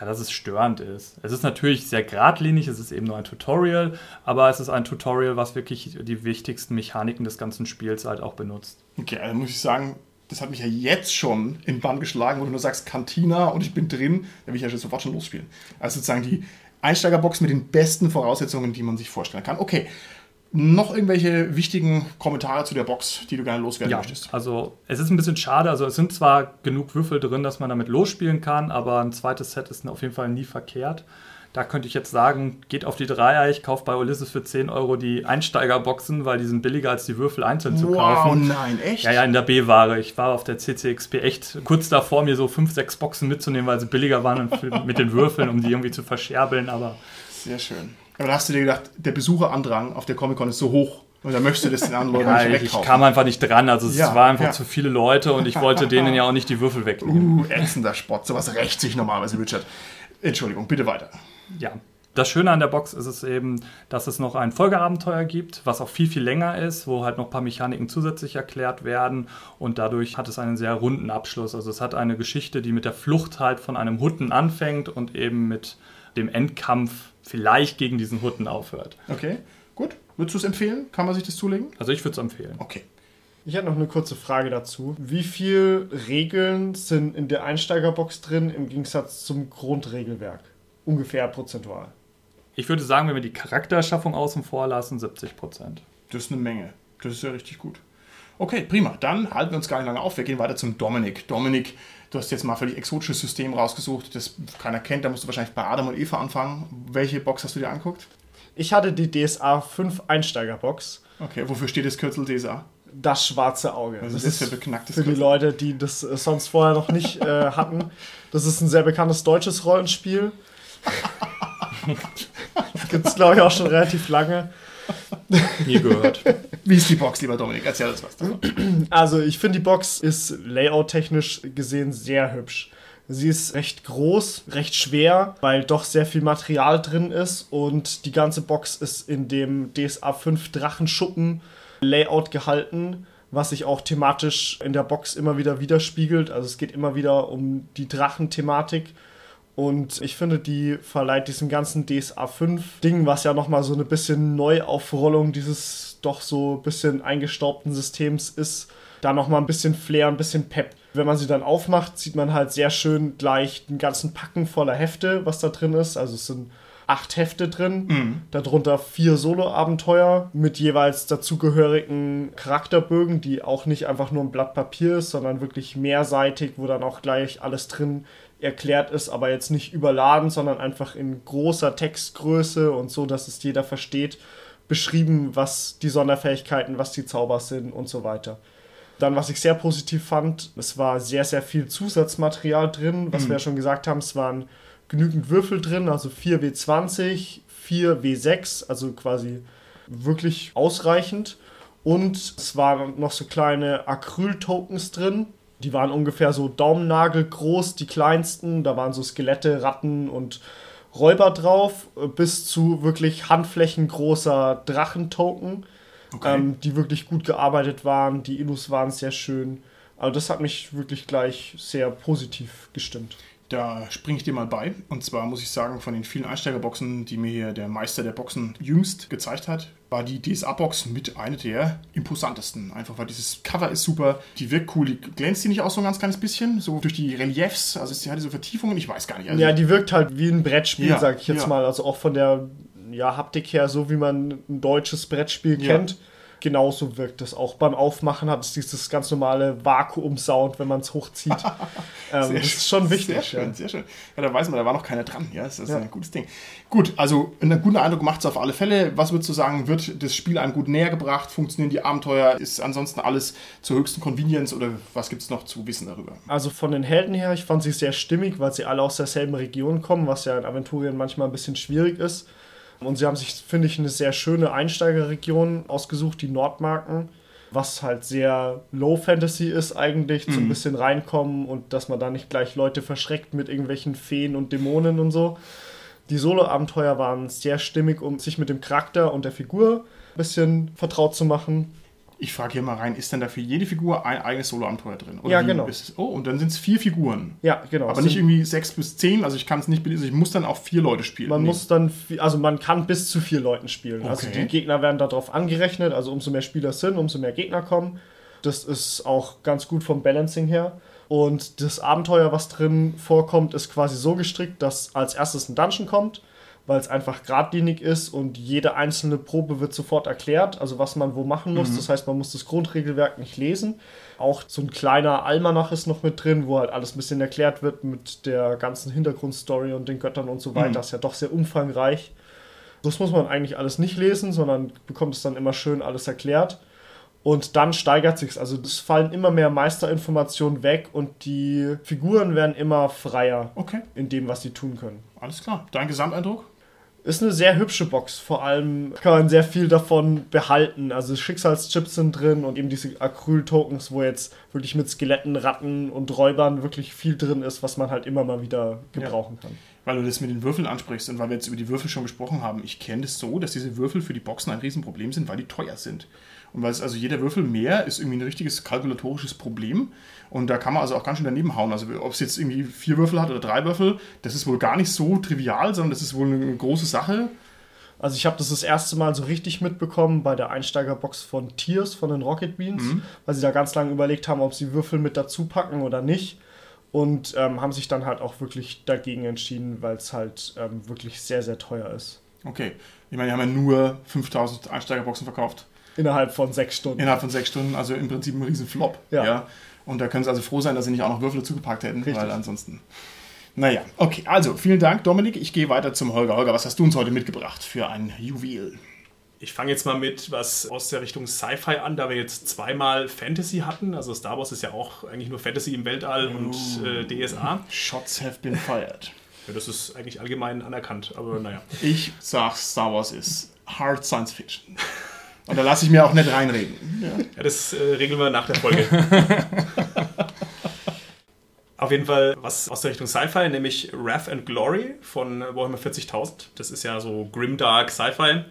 ja, dass es störend ist. Es ist natürlich sehr geradlinig, es ist eben nur ein Tutorial, aber es ist ein Tutorial, was wirklich die wichtigsten Mechaniken des ganzen Spiels halt auch benutzt. Okay, also muss ich sagen, das hat mich ja jetzt schon in Bann geschlagen, wo du nur sagst Cantina und ich bin drin, da will ich ja sofort schon losspielen. Also sozusagen die Einsteigerbox mit den besten Voraussetzungen, die man sich vorstellen kann. Okay, noch irgendwelche wichtigen Kommentare zu der Box, die du gerne loswerden ja, möchtest? Also es ist ein bisschen schade. Also es sind zwar genug Würfel drin, dass man damit losspielen kann, aber ein zweites Set ist auf jeden Fall nie verkehrt. Da könnte ich jetzt sagen, geht auf die Dreier, ich kaufe bei Ulysses für 10 Euro die Einsteigerboxen, weil die sind billiger als die Würfel einzeln zu kaufen. Wow, nein, echt? Ja, ja, in der B-Ware. Ich war auf der CCXP echt kurz davor, mir so 5, 6 Boxen mitzunehmen, weil sie billiger waren mit den Würfeln, um die irgendwie zu verscherbeln, aber... Sehr schön. Aber da hast du dir gedacht, der Besucherandrang auf der Comic-Con ist so hoch. Und da möchtest du das den anderen Leuten ja, nicht wegkaufen. Ich kam einfach nicht dran. Also es ja, war einfach ja. zu viele Leute und ich wollte denen ja auch nicht die Würfel wegnehmen. Uh, ätzender Spott. Sowas rächt sich normalerweise, Richard. Entschuldigung, bitte weiter. Ja. Das Schöne an der Box ist es eben, dass es noch ein Folgeabenteuer gibt, was auch viel, viel länger ist, wo halt noch ein paar Mechaniken zusätzlich erklärt werden und dadurch hat es einen sehr runden Abschluss. Also es hat eine Geschichte, die mit der Flucht halt von einem Hutten anfängt und eben mit dem Endkampf vielleicht gegen diesen Hutten aufhört. Okay, gut. Würdest du es empfehlen? Kann man sich das zulegen? Also ich würde es empfehlen. Okay. Ich hätte noch eine kurze Frage dazu. Wie viele Regeln sind in der Einsteigerbox drin im Gegensatz zum Grundregelwerk? Ungefähr prozentual. Ich würde sagen, wenn wir die Charakterschaffung außen vor lassen, 70 Prozent. Das ist eine Menge. Das ist ja richtig gut. Okay, prima. Dann halten wir uns gar nicht lange auf. Wir gehen weiter zum Dominik. Dominik, du hast jetzt mal völlig exotisches System rausgesucht, das keiner kennt. Da musst du wahrscheinlich bei Adam und Eva anfangen. Welche Box hast du dir angeguckt? Ich hatte die DSA 5 Einsteigerbox. Okay, wofür steht das Kürzel DSA? Das schwarze Auge. Also das, das ist für beknacktes Für die Leute, die das äh, sonst vorher noch nicht äh, hatten. Das ist ein sehr bekanntes deutsches Rollenspiel. Gibt es, glaube ich, auch schon relativ lange. Nie gehört. Wie ist die Box, lieber Dominik? Erzähl uns was davon. Also, ich finde, die Box ist layout-technisch gesehen sehr hübsch. Sie ist recht groß, recht schwer, weil doch sehr viel Material drin ist und die ganze Box ist in dem DSA 5 Drachenschuppen Layout gehalten, was sich auch thematisch in der Box immer wieder widerspiegelt. Also es geht immer wieder um die Drachenthematik und ich finde, die verleiht diesem ganzen DSA 5 Ding, was ja nochmal so eine bisschen Neuaufrollung dieses doch so ein bisschen eingestaubten Systems ist, da nochmal ein bisschen Flair, ein bisschen Pep. Wenn man sie dann aufmacht, sieht man halt sehr schön gleich den ganzen Packen voller Hefte, was da drin ist. Also es sind acht Hefte drin, mhm. darunter vier Solo-Abenteuer mit jeweils dazugehörigen Charakterbögen, die auch nicht einfach nur ein Blatt Papier ist, sondern wirklich mehrseitig, wo dann auch gleich alles drin erklärt ist, aber jetzt nicht überladen, sondern einfach in großer Textgröße und so, dass es jeder versteht, beschrieben, was die Sonderfähigkeiten, was die Zauber sind und so weiter. Dann, was ich sehr positiv fand, es war sehr, sehr viel Zusatzmaterial drin, was mhm. wir ja schon gesagt haben, es waren genügend Würfel drin, also 4W20, 4W6, also quasi wirklich ausreichend. Und es waren noch so kleine Acryl-Tokens drin, die waren ungefähr so Daumennagel groß, die kleinsten. Da waren so Skelette, Ratten und Räuber drauf, bis zu wirklich handflächengroßer Drachentoken, okay. ähm, die wirklich gut gearbeitet waren. Die Illus waren sehr schön. Also das hat mich wirklich gleich sehr positiv gestimmt. Da springe ich dir mal bei. Und zwar muss ich sagen, von den vielen Einsteigerboxen, die mir hier der Meister der Boxen jüngst gezeigt hat, war die DSA-Box mit einer der imposantesten. Einfach weil dieses Cover ist super, die wirkt cool, die glänzt die nicht auch so ein ganz kleines bisschen, so durch die Reliefs, also sie hat diese Vertiefungen, ich weiß gar nicht. Also Ja, die wirkt halt wie ein Brettspiel, Ja, sag ich jetzt ja. mal. Also auch von der ja, Haptik her, so wie man ein deutsches Brettspiel Ja. kennt. Genauso wirkt es auch. Beim Aufmachen hat es dieses ganz normale Vakuum-Sound, wenn man es hochzieht. ähm, das ist schon wichtig. Sehr schön, ja. sehr schön. Ja, da weiß man, da war noch keiner dran. Ja, das ist Ja. ein gutes Ding. Gut, also einen guten Eindruck macht es auf alle Fälle. Was würdest du sagen, wird das Spiel einem gut näher gebracht? Funktionieren die Abenteuer? Ist ansonsten alles zur höchsten Convenience oder was gibt es noch zu wissen darüber? Also von den Helden her, ich fand sie sehr stimmig, weil sie alle aus derselben Region kommen, was ja in Aventurien manchmal ein bisschen schwierig ist. Und sie haben sich, finde ich, eine sehr schöne Einsteigerregion ausgesucht, die Nordmarken, was halt sehr Low Fantasy ist eigentlich, so ein bisschen reinkommen und dass man da nicht gleich Leute verschreckt mit irgendwelchen Feen und Dämonen und so. Die Solo-Abenteuer waren sehr stimmig, um sich mit dem Charakter und der Figur ein bisschen vertraut zu machen. Ich frage hier mal rein, ist denn da für jede Figur ein eigenes Solo-Abenteuer drin? Oder Ja, genau. ist es? Oh, und dann sind es vier Figuren. Ja, genau. Aber nicht irgendwie sechs bis zehn, also ich kann es nicht belesen, ich muss dann auch vier Leute spielen. Man Nee. muss dann, also man kann bis zu vier Leuten spielen. Also Okay. die Gegner werden darauf angerechnet, also umso mehr Spieler es sind, umso mehr Gegner kommen. Das ist auch ganz gut vom Balancing her. Und das Abenteuer, was drin vorkommt, ist quasi so gestrickt, dass als erstes ein Dungeon kommt, weil es einfach geradlinig ist und jede einzelne Probe wird sofort erklärt, also was man wo machen muss. Das heißt, man muss das Grundregelwerk nicht lesen. Auch so ein kleiner Almanach ist noch mit drin, wo halt alles ein bisschen erklärt wird mit der ganzen Hintergrundstory und den Göttern und so weiter. Das ist ja doch sehr umfangreich. Das muss man eigentlich alles nicht lesen, sondern bekommt es dann immer schön alles erklärt. Und dann steigert sich's. Also es fallen immer mehr Meisterinformationen weg und die Figuren werden immer freier Okay, in dem, was sie tun können. alles klar. Dein Gesamteindruck? Ist eine sehr hübsche Box. Vor allem kann man sehr viel davon behalten. Also Schicksalschips sind drin und eben diese Acryl-Tokens, wo jetzt wirklich mit Skeletten, Ratten und Räubern wirklich viel drin ist, was man halt immer mal wieder gebrauchen kann. Weil du das mit den Würfeln ansprichst und weil wir jetzt über die Würfel schon gesprochen haben, ich kenne es so, dass diese Würfel für die Boxen ein Riesenproblem sind, weil die teuer sind. Und weil es also jeder Würfel mehr ist irgendwie ein richtiges kalkulatorisches Problem. Und da kann man also auch ganz schön daneben hauen. Also ob es jetzt irgendwie vier Würfel hat oder drei Würfel, das ist wohl gar nicht so trivial, sondern das ist wohl eine große Sache. Also ich habe das das erste Mal so richtig mitbekommen bei der Einsteigerbox von Tears von den Rocket Beans, weil sie da ganz lange überlegt haben, ob sie Würfel mit dazu packen oder nicht. Und ähm, haben sich dann halt auch wirklich dagegen entschieden, weil es halt ähm, wirklich sehr, sehr teuer ist. Okay. Ich meine, die haben ja nur 5000 Einsteigerboxen verkauft. Innerhalb von sechs Stunden. Innerhalb von sechs Stunden, also im Prinzip ein riesen Flop. Ja. Und da können sie also froh sein, dass sie nicht auch noch Würfel dazugepackt hätten, Richtig. weil ansonsten. Naja, okay, also vielen Dank, Dominik. Ich gehe weiter zum Holger. Holger, was hast du uns heute mitgebracht für ein Juwel? Ich fange jetzt mal mit was aus der Richtung Sci-Fi an, da wir jetzt zweimal Fantasy hatten. Also Star Wars ist ja auch eigentlich nur Fantasy im Weltall und äh, DSA. Shots have been fired. Ja, das ist eigentlich allgemein anerkannt, aber naja. Ich sag, Star Wars ist Hard Science Fiction. Und da lasse ich mir auch nicht reinreden. Ja, das äh, regeln wir nach der Folge. Auf jeden Fall was aus der Richtung Sci-Fi, nämlich Wrath and Glory von Warhammer 40.000. Das ist ja so grimdark Sci-Fi.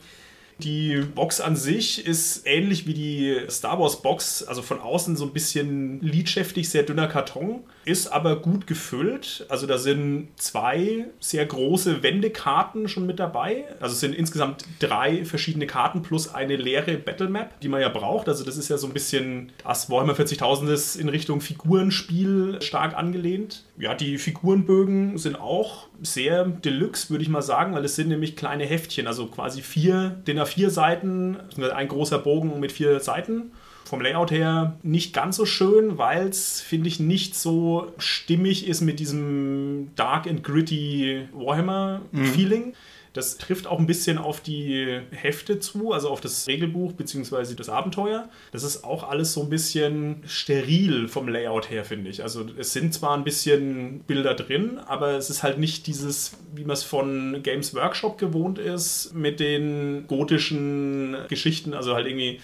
Die Box an sich ist ähnlich wie die Star Wars Box, also von außen so ein bisschen lidschäftig, sehr dünner Karton, ist aber gut gefüllt. Also da sind zwei sehr große Wendekarten schon mit dabei. Also es sind insgesamt drei verschiedene Karten plus eine leere Battle Map, die man ja braucht. Also das ist ja so ein bisschen, das Warhammer 40.000 ist in Richtung Figurenspiel stark angelehnt. Ja, die Figurenbögen sind auch sehr deluxe, würde ich mal sagen, weil es sind nämlich kleine Heftchen, also quasi vier DIN A4 Seiten, ein großer Bogen mit vier Seiten. Vom Layout her nicht ganz so schön, weil es, finde ich, nicht so stimmig ist mit diesem dark and gritty Warhammer-Feeling. Das trifft auch ein bisschen auf die Hefte zu, also auf das Regelbuch bzw. das Abenteuer. Das ist auch alles so ein bisschen steril vom Layout her, finde ich. Also es sind zwar ein bisschen Bilder drin, aber es ist halt nicht dieses, wie man es von Games Workshop gewohnt ist, mit den gotischen Geschichten, also halt irgendwie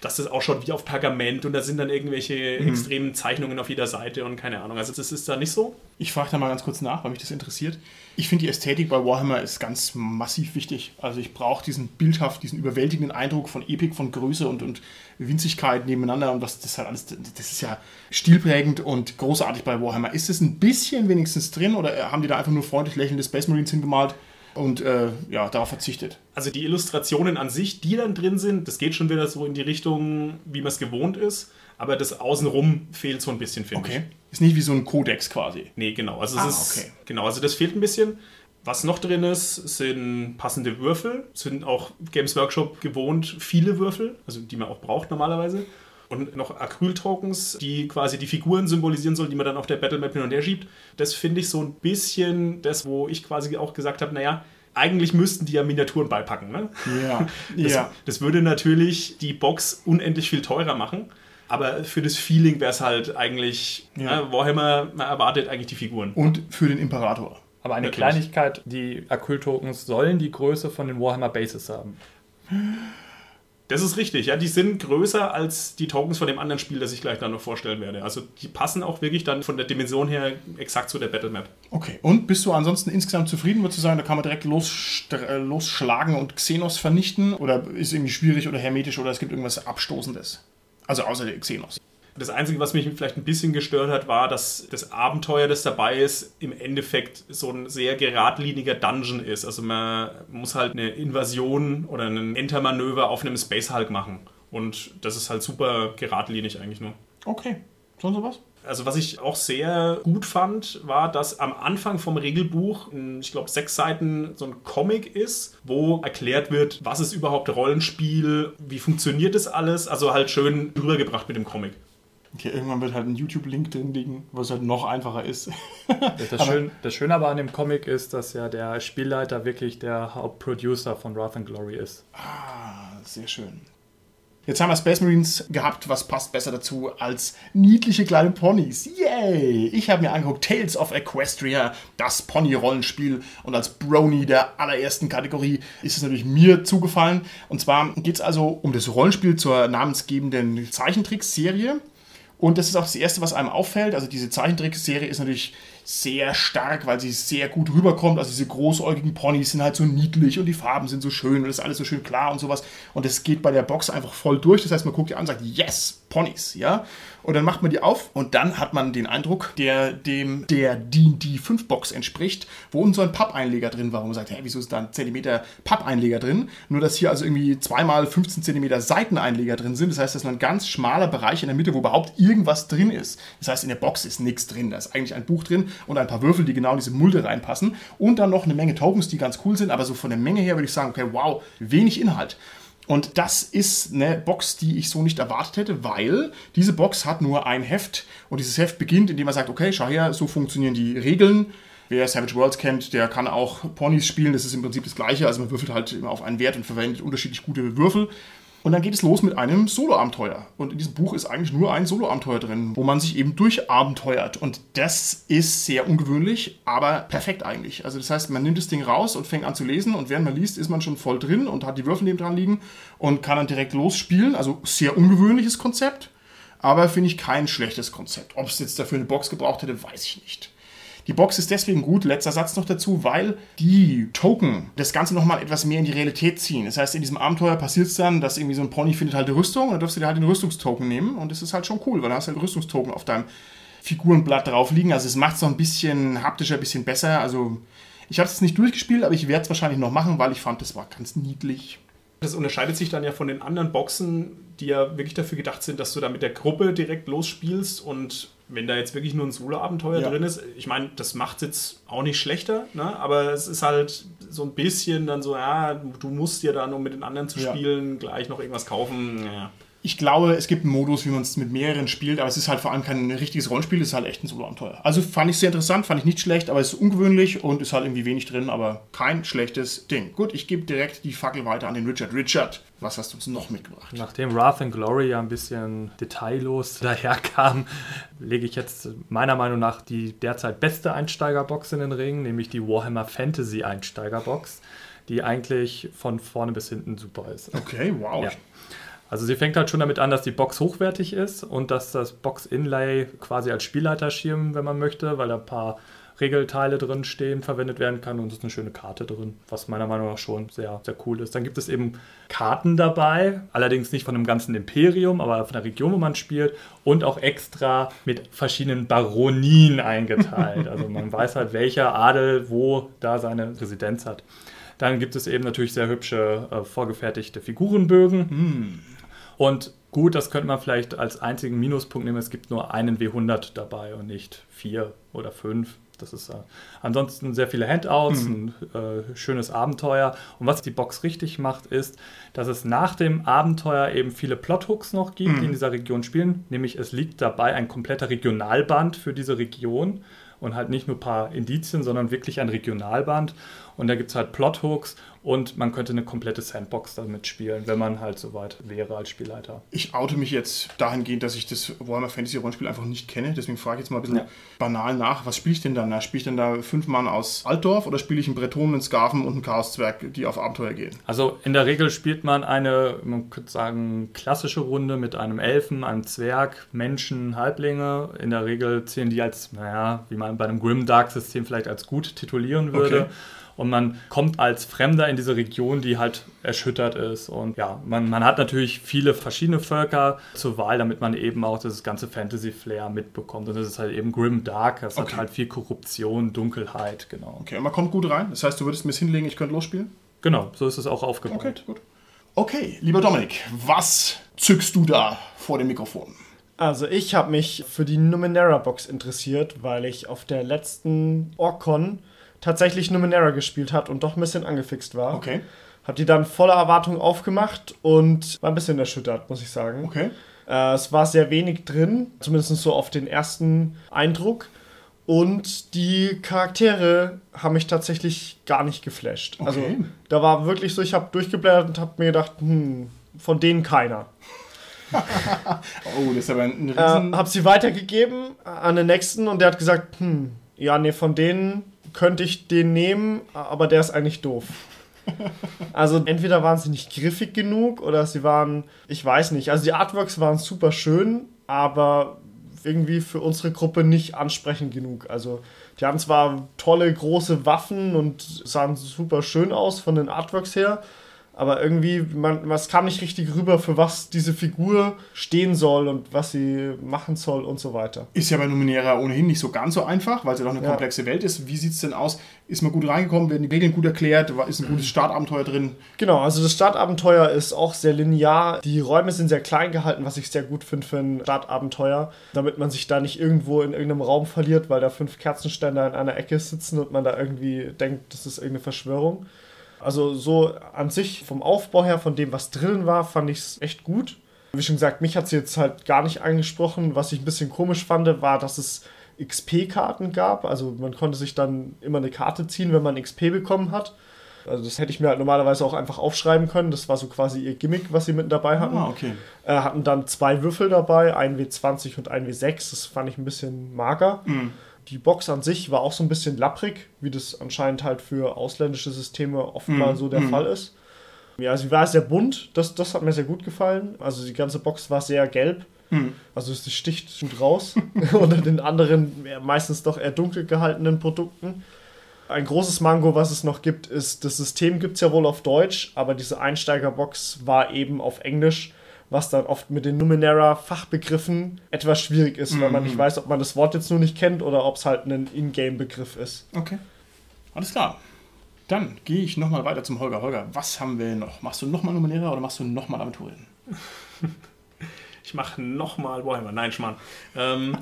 dass das ausschaut wie auf Pergament und da sind dann irgendwelche Mhm. extremen Zeichnungen auf jeder Seite und keine Ahnung. Also das ist da nicht so. Ich frage da mal ganz kurz nach, weil mich das interessiert. Ich finde, die Ästhetik bei Warhammer ist ganz massiv wichtig. Also ich brauche diesen bildhaft, diesen überwältigenden Eindruck von Epik, von Größe und, und Winzigkeit nebeneinander und was das halt alles, das ist ja stilprägend und großartig bei Warhammer. Ist es ein bisschen wenigstens drin oder haben die da einfach nur freundlich lächelnde Space Marines hingemalt und äh, ja, darauf verzichtet? Also die Illustrationen an sich, die dann drin sind, das geht schon wieder so in die Richtung, wie man es gewohnt ist. Aber das Außenrum fehlt so ein bisschen, finde ich. Okay. Ist nicht wie so ein Kodex quasi. Nee, genau. Also, Ah, ist, okay. genau, also das fehlt ein bisschen. Was noch drin ist, sind passende Würfel. Sind auch Games Workshop gewohnt viele Würfel, also die man auch braucht normalerweise. Und noch Acryl-Tokens, die quasi die Figuren symbolisieren sollen, die man dann auf der Battlemap hin und her schiebt. Das finde ich so ein bisschen das, wo ich quasi auch gesagt habe, naja, eigentlich müssten die ja Miniaturen beipacken. Ne? Ja. Das, ja. das würde natürlich die Box unendlich viel teurer machen. Aber für das Feeling wäre es halt eigentlich, Ja. ne, Warhammer, man erwartet eigentlich die Figuren. Und für den Imperator. Aber eine Natürlich. Kleinigkeit, die Acryl-Tokens sollen die Größe von den Warhammer Bases haben. Das ist richtig, ja. Die sind größer als die Tokens von dem anderen Spiel, das ich gleich dann noch vorstellen werde. Also die passen auch wirklich dann von der Dimension her exakt zu der Battlemap. Okay. Und bist du ansonsten insgesamt zufrieden? Würdest du sagen, da kann man direkt los, äh, losschlagen und Xenos vernichten? Oder ist irgendwie schwierig oder hermetisch oder es gibt irgendwas Abstoßendes? Also außer der Xenos. Das Einzige, was mich vielleicht ein bisschen gestört hat, war, dass das Abenteuer, das dabei ist, im Endeffekt so ein sehr geradliniger Dungeon ist. Also man muss halt eine Invasion oder ein Entermanöver auf einem Space Hulk machen. Und das ist halt super geradlinig eigentlich nur. Okay. Sonst noch was? Also was ich auch sehr gut fand, war, dass am Anfang vom Regelbuch, ich glaube, sechs Seiten so ein Comic ist, wo erklärt wird, was ist überhaupt Rollenspiel, wie funktioniert das alles. Also halt schön rübergebracht mit dem Comic. Okay, irgendwann wird halt ein YouTube-Link drin liegen, was halt noch einfacher ist. Das, Schön, das Schöne aber an dem Comic ist, dass ja der Spielleiter wirklich der Hauptproducer von Wrath and Glory ist. Ah, sehr schön. Jetzt haben wir Space Marines gehabt, was passt besser dazu als niedliche kleine Ponys. Yay! Ich habe mir angeguckt Tales of Equestria, das Pony-Rollenspiel. Und als Brony der allerersten Kategorie ist es natürlich mir zugefallen. Und zwar geht es also um das Rollenspiel zur namensgebenden Zeichentrickserie. Und das ist auch das Erste, was einem auffällt. Also diese Zeichentrickserie ist natürlich sehr stark, weil sie sehr gut rüberkommt. Also diese großäugigen Ponys sind halt so niedlich und die Farben sind so schön und das ist alles so schön klar und sowas. Und das geht bei der Box einfach voll durch. Das heißt, man guckt die an und sagt, yes, Ponys, ja. Und dann macht man die auf und dann hat man den Eindruck, der dem der D&D 5 Box entspricht, wo unten so ein Pappeinleger drin war. Wo man sagt, hä, wieso ist da ein Zentimeter Pappeinleger drin? Nur, dass hier also irgendwie zweimal 15 Zentimeter Seiteneinleger drin sind. Das heißt, das ist ein ganz schmaler Bereich in der Mitte, wo überhaupt irgendwas drin ist. Das heißt, in der Box ist nichts drin. Da ist eigentlich ein Buch drin und ein paar Würfel, die genau in diese Mulde reinpassen. Und dann noch eine Menge Tokens, die ganz cool sind. Aber so von der Menge her würde ich sagen, okay, wow, wenig Inhalt. Und das ist eine Box, die ich so nicht erwartet hätte, weil diese Box hat nur ein Heft und dieses Heft beginnt, indem man sagt, okay, schau her, so funktionieren die Regeln. Wer Savage Worlds kennt, der kann auch Ponys spielen, das ist im Prinzip das gleiche, also man würfelt halt immer auf einen Wert und verwendet unterschiedlich gute Würfel. Und dann geht es los mit einem Solo-Abenteuer. Und in diesem Buch ist eigentlich nur ein Solo-Abenteuer drin, wo man sich eben durchabenteuert. Und das ist sehr ungewöhnlich, aber perfekt eigentlich. Also das heißt, man nimmt das Ding raus und fängt an zu lesen und während man liest, ist man schon voll drin und hat die Würfel neben dran liegen und kann dann direkt losspielen. Also sehr ungewöhnliches Konzept, aber finde ich kein schlechtes Konzept. Ob es jetzt dafür eine Box gebraucht hätte, weiß ich nicht. Die Box ist deswegen gut, letzter Satz noch dazu, weil die Token das Ganze nochmal etwas mehr in die Realität ziehen. Das heißt, in diesem Abenteuer passiert es dann, dass irgendwie so ein Pony findet halt eine Rüstung und dann darfst du dir halt den Rüstungstoken nehmen und das ist halt schon cool, weil da hast du halt Rüstungstoken auf deinem Figurenblatt drauf liegen. Also es macht es noch ein bisschen haptischer, ein bisschen besser. Also ich habe es nicht durchgespielt, aber ich werde es wahrscheinlich noch machen, weil ich fand, das war ganz niedlich. Das unterscheidet sich dann ja von den anderen Boxen, die ja wirklich dafür gedacht sind, dass du da mit der Gruppe direkt losspielst und wenn da jetzt wirklich nur ein Solo-Abenteuer Ja. drin ist, ich meine, das macht es jetzt auch nicht schlechter, ne? aber es ist halt so ein bisschen dann so, ja, du musst dir dann, um mit den anderen zu Ja. spielen, gleich noch irgendwas kaufen. Ja. Ich glaube, es gibt einen Modus, wie man es mit mehreren spielt, aber es ist halt vor allem kein richtiges Rollenspiel, es ist halt echt ein Solo-Abenteuer. Also fand ich sehr interessant, fand ich nicht schlecht, aber es ist ungewöhnlich und ist halt irgendwie wenig drin, aber kein schlechtes Ding. Gut, ich gebe direkt die Fackel weiter an den Richard. Richard, was hast du uns noch mitgebracht? Nachdem Wrath and Glory ja ein bisschen detaillos daherkam, lege ich jetzt meiner Meinung nach die derzeit beste Einsteigerbox in den Ring, nämlich die Warhammer Fantasy Einsteigerbox, die eigentlich von vorne bis hinten super ist. Okay, wow. Ja. Also sie fängt halt schon damit an, dass die Box hochwertig ist und dass das Box-Inlay quasi als Spielleiterschirm, wenn man möchte, weil da ein paar Regelteile drin stehen, verwendet werden kann und es ist eine schöne Karte drin, was meiner Meinung nach schon sehr, sehr cool ist. Dann gibt es eben Karten dabei, allerdings nicht von einem ganzen Imperium, aber von der Region, wo man spielt und auch extra mit verschiedenen Baronien eingeteilt. Also man weiß halt, welcher Adel wo da seine Residenz hat. Dann gibt es eben natürlich sehr hübsche äh, vorgefertigte Figurenbögen. Und gut, das könnte man vielleicht als einzigen Minuspunkt nehmen. Es gibt nur einen W100 dabei und nicht vier oder fünf. Das ist äh, ansonsten sehr viele Handouts, ein äh, schönes Abenteuer. Und was die Box richtig macht, ist, dass es nach dem Abenteuer eben viele Plothooks noch gibt, die in dieser Region spielen. Nämlich es liegt dabei ein kompletter Regionalband für diese Region und halt nicht nur ein paar Indizien, sondern wirklich ein Regionalband. Und da gibt es halt Plothooks und man könnte eine komplette Sandbox damit spielen, wenn man halt soweit wäre als Spielleiter. Ich oute mich jetzt dahingehend, dass ich das Warhammer Fantasy Rollenspiel einfach nicht kenne. Deswegen frage ich jetzt mal ein bisschen Ja. banal nach. Was spiele ich denn dann? Spiele ich denn da fünf Mann aus Altdorf oder spiele ich einen Bretonen, einen Skaven und einen Chaoszwerg, die auf Abenteuer gehen? Also in der Regel spielt man eine, man könnte sagen, klassische Runde mit einem Elfen, einem Zwerg, Menschen, Halblinge. In der Regel zählen die als, naja, wie man bei einem Grimdark-System vielleicht als gut titulieren würde. Okay. Und man kommt als Fremder in diese Region, die halt erschüttert ist. Und ja, man, man hat natürlich viele verschiedene Völker zur Wahl, damit man eben auch das ganze Fantasy-Flair mitbekommt. Und das ist halt eben Grim Dark. Das Okay. hat halt viel Korruption, Dunkelheit, genau. Okay, und man kommt gut rein. Das heißt, du würdest mir es hinlegen, ich könnte losspielen? Genau, so ist es auch aufgebaut. Okay, gut. Okay, lieber Dominik, was zückst du da vor dem Mikrofon? Also ich habe mich für die Numenera Box interessiert, weil ich auf der letzten Orcon tatsächlich Numenera gespielt hat und doch ein bisschen angefixt war. Okay, Hab die dann voller Erwartung aufgemacht und war ein bisschen erschüttert, muss ich sagen. okay. Äh, es war sehr wenig drin, zumindest so auf den ersten Eindruck. Und die Charaktere haben mich tatsächlich gar nicht geflasht. Also Okay. da war wirklich so, ich habe durchgeblättert und habe mir gedacht, hm, von denen keiner. Oh, das ist aber ein Äh, riesen... hab sie weitergegeben an den nächsten und der hat gesagt, hm, ja, nee, von denen könnte ich den nehmen, aber der ist eigentlich doof. Also entweder waren sie nicht griffig genug oder sie waren, ich weiß nicht, also die Artworks waren super schön, aber irgendwie für unsere Gruppe nicht ansprechend genug. Also die hatten zwar tolle große Waffen und sahen super schön aus von den Artworks her, aber irgendwie, man, es kam nicht richtig rüber, für was diese Figur stehen soll und was sie machen soll und so weiter. Ist ja bei Numenera ohnehin nicht so ganz so einfach, weil es ja doch eine Ja. komplexe Welt ist. Wie sieht es denn aus? Ist man gut reingekommen? Werden die Regeln gut erklärt? Ist ein gutes Startabenteuer drin? Genau, also das Startabenteuer ist auch sehr linear. Die Räume sind sehr klein gehalten, was ich sehr gut finde für ein Startabenteuer, damit man sich da nicht irgendwo in irgendeinem Raum verliert, weil da fünf Kerzenständer in einer Ecke sitzen und man da irgendwie denkt, das ist irgendeine Verschwörung. Also so an sich vom Aufbau her, von dem, was drin war, fand ich es echt gut. Wie schon gesagt, mich hat sie jetzt halt gar nicht angesprochen. Was ich ein bisschen komisch fand, war, dass es XP-Karten gab. Also man konnte sich dann immer eine Karte ziehen, wenn man XP bekommen hat. Also das hätte ich mir halt normalerweise auch einfach aufschreiben können. Das war so quasi ihr Gimmick, was sie mit dabei hatten. Ah, okay. Äh, hatten dann zwei Würfel dabei, ein W20 und ein W6. Das fand ich ein bisschen mager. Die Box an sich war auch so ein bisschen lapprig, wie das anscheinend halt für ausländische Systeme oft mal so der Fall ist. Ja, sie war sehr bunt, das, das hat mir sehr gut gefallen. Also die ganze Box war sehr gelb. Also sie sticht schon raus unter den anderen meistens doch eher dunkel gehaltenen Produkten. Ein großes Mango, was es noch gibt, ist, das System gibt es ja wohl auf Deutsch, aber diese Einsteigerbox war eben auf Englisch, was dann oft mit den Numenera-Fachbegriffen etwas schwierig ist, weil man nicht weiß, ob man das Wort jetzt nur nicht kennt oder ob es halt ein Ingame-Begriff ist. Okay. Alles klar. Dann gehe ich nochmal weiter zum Holger. Holger, was haben wir noch? Machst du nochmal Numenera oder machst du nochmal Aventurien? Ich mache nochmal Warhammer. Nein, Schmarrn. Ähm,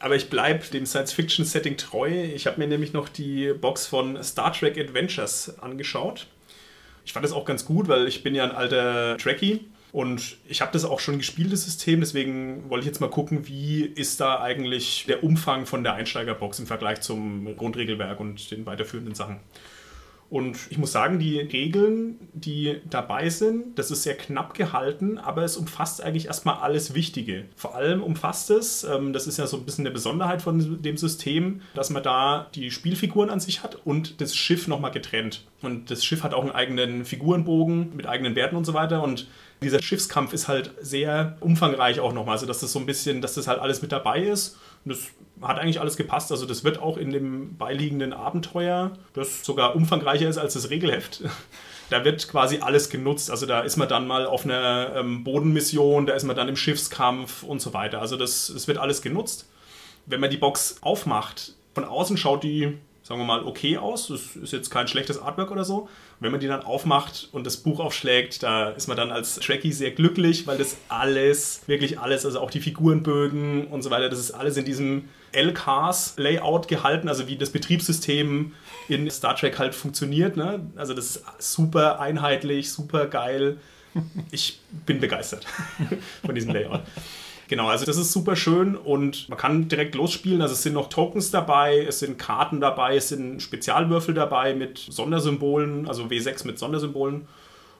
aber ich bleibe dem Science-Fiction-Setting treu. Ich habe mir nämlich noch die Box von Star Trek Adventures angeschaut. Ich fand das auch ganz gut, weil ich bin ja ein alter Trekkie und ich habe das auch schon gespielt, das System. Deswegen wollte ich jetzt mal gucken, wie ist da eigentlich der Umfang von der Einsteigerbox im Vergleich zum Grundregelwerk und den weiterführenden Sachen. Und ich muss sagen, die Regeln, die dabei sind, das ist sehr knapp gehalten, aber es umfasst eigentlich erstmal alles Wichtige. Vor allem umfasst es, ähm, das ist ja so ein bisschen eine Besonderheit von dem System, dass man da die Spielfiguren an sich hat und das Schiff nochmal getrennt. Und das Schiff hat auch einen eigenen Figurenbogen mit eigenen Werten und so weiter. Und dieser Schiffskampf ist halt sehr umfangreich auch nochmal. Also, dass das so ein bisschen, dass das halt alles mit dabei ist. Und das hat eigentlich alles gepasst. Also das wird auch in dem beiliegenden Abenteuer, das sogar umfangreicher ist als das Regelheft. Da wird quasi alles genutzt. Also da ist man dann mal auf einer ähm, Bodenmission, da ist man dann im Schiffskampf und so weiter. Also das, das wird alles genutzt. Wenn man die Box aufmacht, von außen schaut die sagen wir mal, okay aus. Das ist jetzt kein schlechtes Artwork oder so. wenn man die dann aufmacht und das Buch aufschlägt, da ist man dann als Trekkie sehr glücklich, weil das alles, wirklich alles, also auch die Figurenbögen und so weiter, das ist alles in diesem LCAS-Layout gehalten, also wie das Betriebssystem in Star Trek halt funktioniert. Ne? Also das ist super einheitlich, super geil. Ich bin begeistert von diesem Layout. Genau, also das ist super schön und man kann direkt losspielen. Also es sind noch Tokens dabei, es sind Karten dabei, es sind Spezialwürfel dabei mit Sondersymbolen, also W6 mit Sondersymbolen.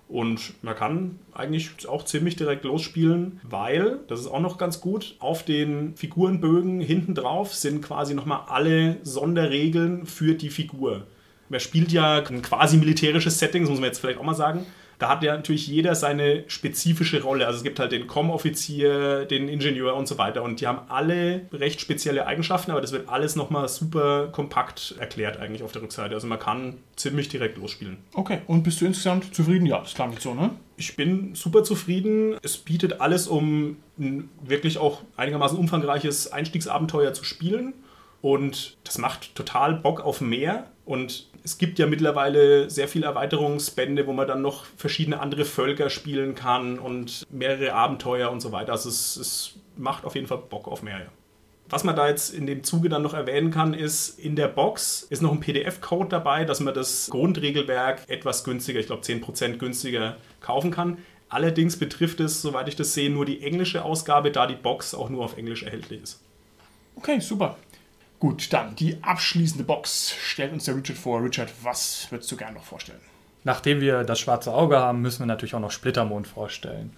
Und man kann eigentlich auch ziemlich direkt losspielen, weil, das ist auch noch ganz gut, auf den Figurenbögen hinten drauf sind quasi nochmal alle Sonderregeln für die Figur. Man spielt ja ein quasi militärisches Setting, das muss man jetzt vielleicht auch mal sagen da hat ja natürlich jeder seine spezifische Rolle. Also es gibt halt den Com-Offizier, den Ingenieur und so weiter. Und die haben alle recht spezielle Eigenschaften, aber das wird alles nochmal super kompakt erklärt eigentlich auf der Rückseite. Also man kann ziemlich direkt losspielen. Okay, und bist du insgesamt zufrieden? Ja, das klang nicht so, ne? Ich bin super zufrieden. Es bietet alles, um ein wirklich auch einigermaßen umfangreiches Einstiegsabenteuer zu spielen. Und das macht total Bock auf mehr. Und es gibt ja mittlerweile sehr viele Erweiterungsbände, wo man dann noch verschiedene andere Völker spielen kann und mehrere Abenteuer und so weiter. Also es, es macht auf jeden Fall Bock auf mehr. Was man da jetzt in dem Zuge dann noch erwähnen kann, ist, in der Box ist noch ein PDF-Code dabei, dass man das Grundregelwerk etwas günstiger, ich glaube 10% günstiger kaufen kann. Allerdings betrifft es, soweit ich das sehe, nur die englische Ausgabe, da die Box auch nur auf Englisch erhältlich ist. Okay, super. Gut, dann die abschließende Box stellt uns der Richard vor. Richard, was würdest du gerne noch vorstellen? Nachdem wir das schwarze Auge haben, müssen wir natürlich auch noch Splittermond vorstellen.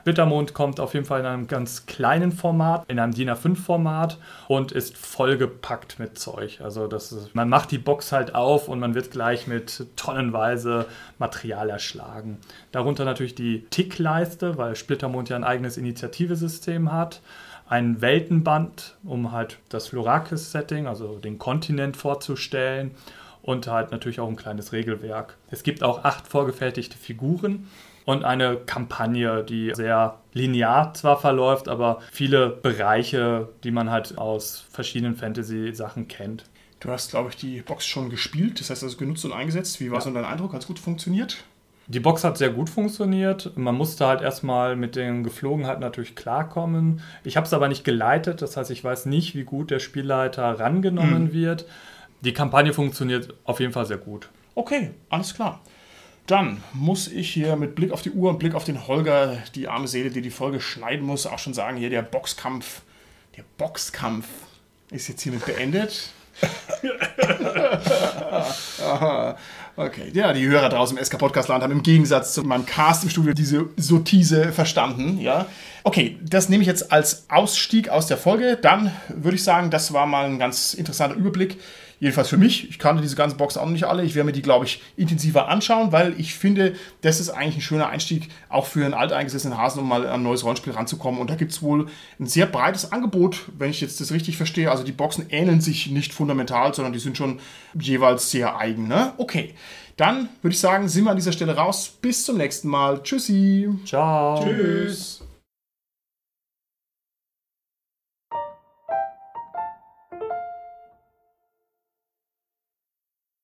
Splittermond kommt auf jeden Fall in einem ganz kleinen Format, in einem DIN A5-Format und ist vollgepackt mit Zeug. Also das ist, man macht die Box halt auf und man wird gleich mit tonnenweise Material erschlagen. Darunter natürlich die Tickleiste, weil Splittermond ja ein eigenes Initiativesystem hat ein Weltenband, um halt das Florakis-Setting, also den Kontinent vorzustellen und halt natürlich auch ein kleines Regelwerk. Es gibt auch acht vorgefertigte Figuren und eine Kampagne, die sehr linear zwar verläuft, aber viele Bereiche, die man halt aus verschiedenen Fantasy-Sachen kennt. Du hast, glaube ich, die Box schon gespielt, das heißt also genutzt und eingesetzt. Wie war ja. so dein Eindruck? Hat es gut funktioniert? Die Box hat sehr gut funktioniert. Man musste halt erstmal mit den Geflogenheiten natürlich klarkommen. Ich habe es aber nicht geleitet, das heißt, ich weiß nicht, wie gut der Spielleiter rangenommen mhm. wird. Die Kampagne funktioniert auf jeden Fall sehr gut. Okay, alles klar. Dann muss ich hier mit Blick auf die Uhr und Blick auf den Holger, die arme Seele, die die Folge schneiden muss, auch schon sagen, hier der Boxkampf, der Boxkampf ist jetzt hiermit beendet. okay, ja, die Hörer draußen im SK Podcast Land haben im Gegensatz zu meinem Cast im Studio diese Sottise verstanden, ja. Okay, das nehme ich jetzt als Ausstieg aus der Folge. Dann würde ich sagen, das war mal ein ganz interessanter Überblick Jedenfalls für mich. Ich kannte diese ganzen Boxen auch noch nicht alle. Ich werde mir die, glaube ich, intensiver anschauen, weil ich finde, das ist eigentlich ein schöner Einstieg auch für einen alteingesessenen Hasen, um mal an ein neues Rollenspiel ranzukommen. Und da gibt es wohl ein sehr breites Angebot, wenn ich jetzt das richtig verstehe. Also die Boxen ähneln sich nicht fundamental, sondern die sind schon jeweils sehr eigen. Ne? Okay, dann würde ich sagen, sind wir an dieser Stelle raus. Bis zum nächsten Mal. Tschüssi. Ciao. Tschüss.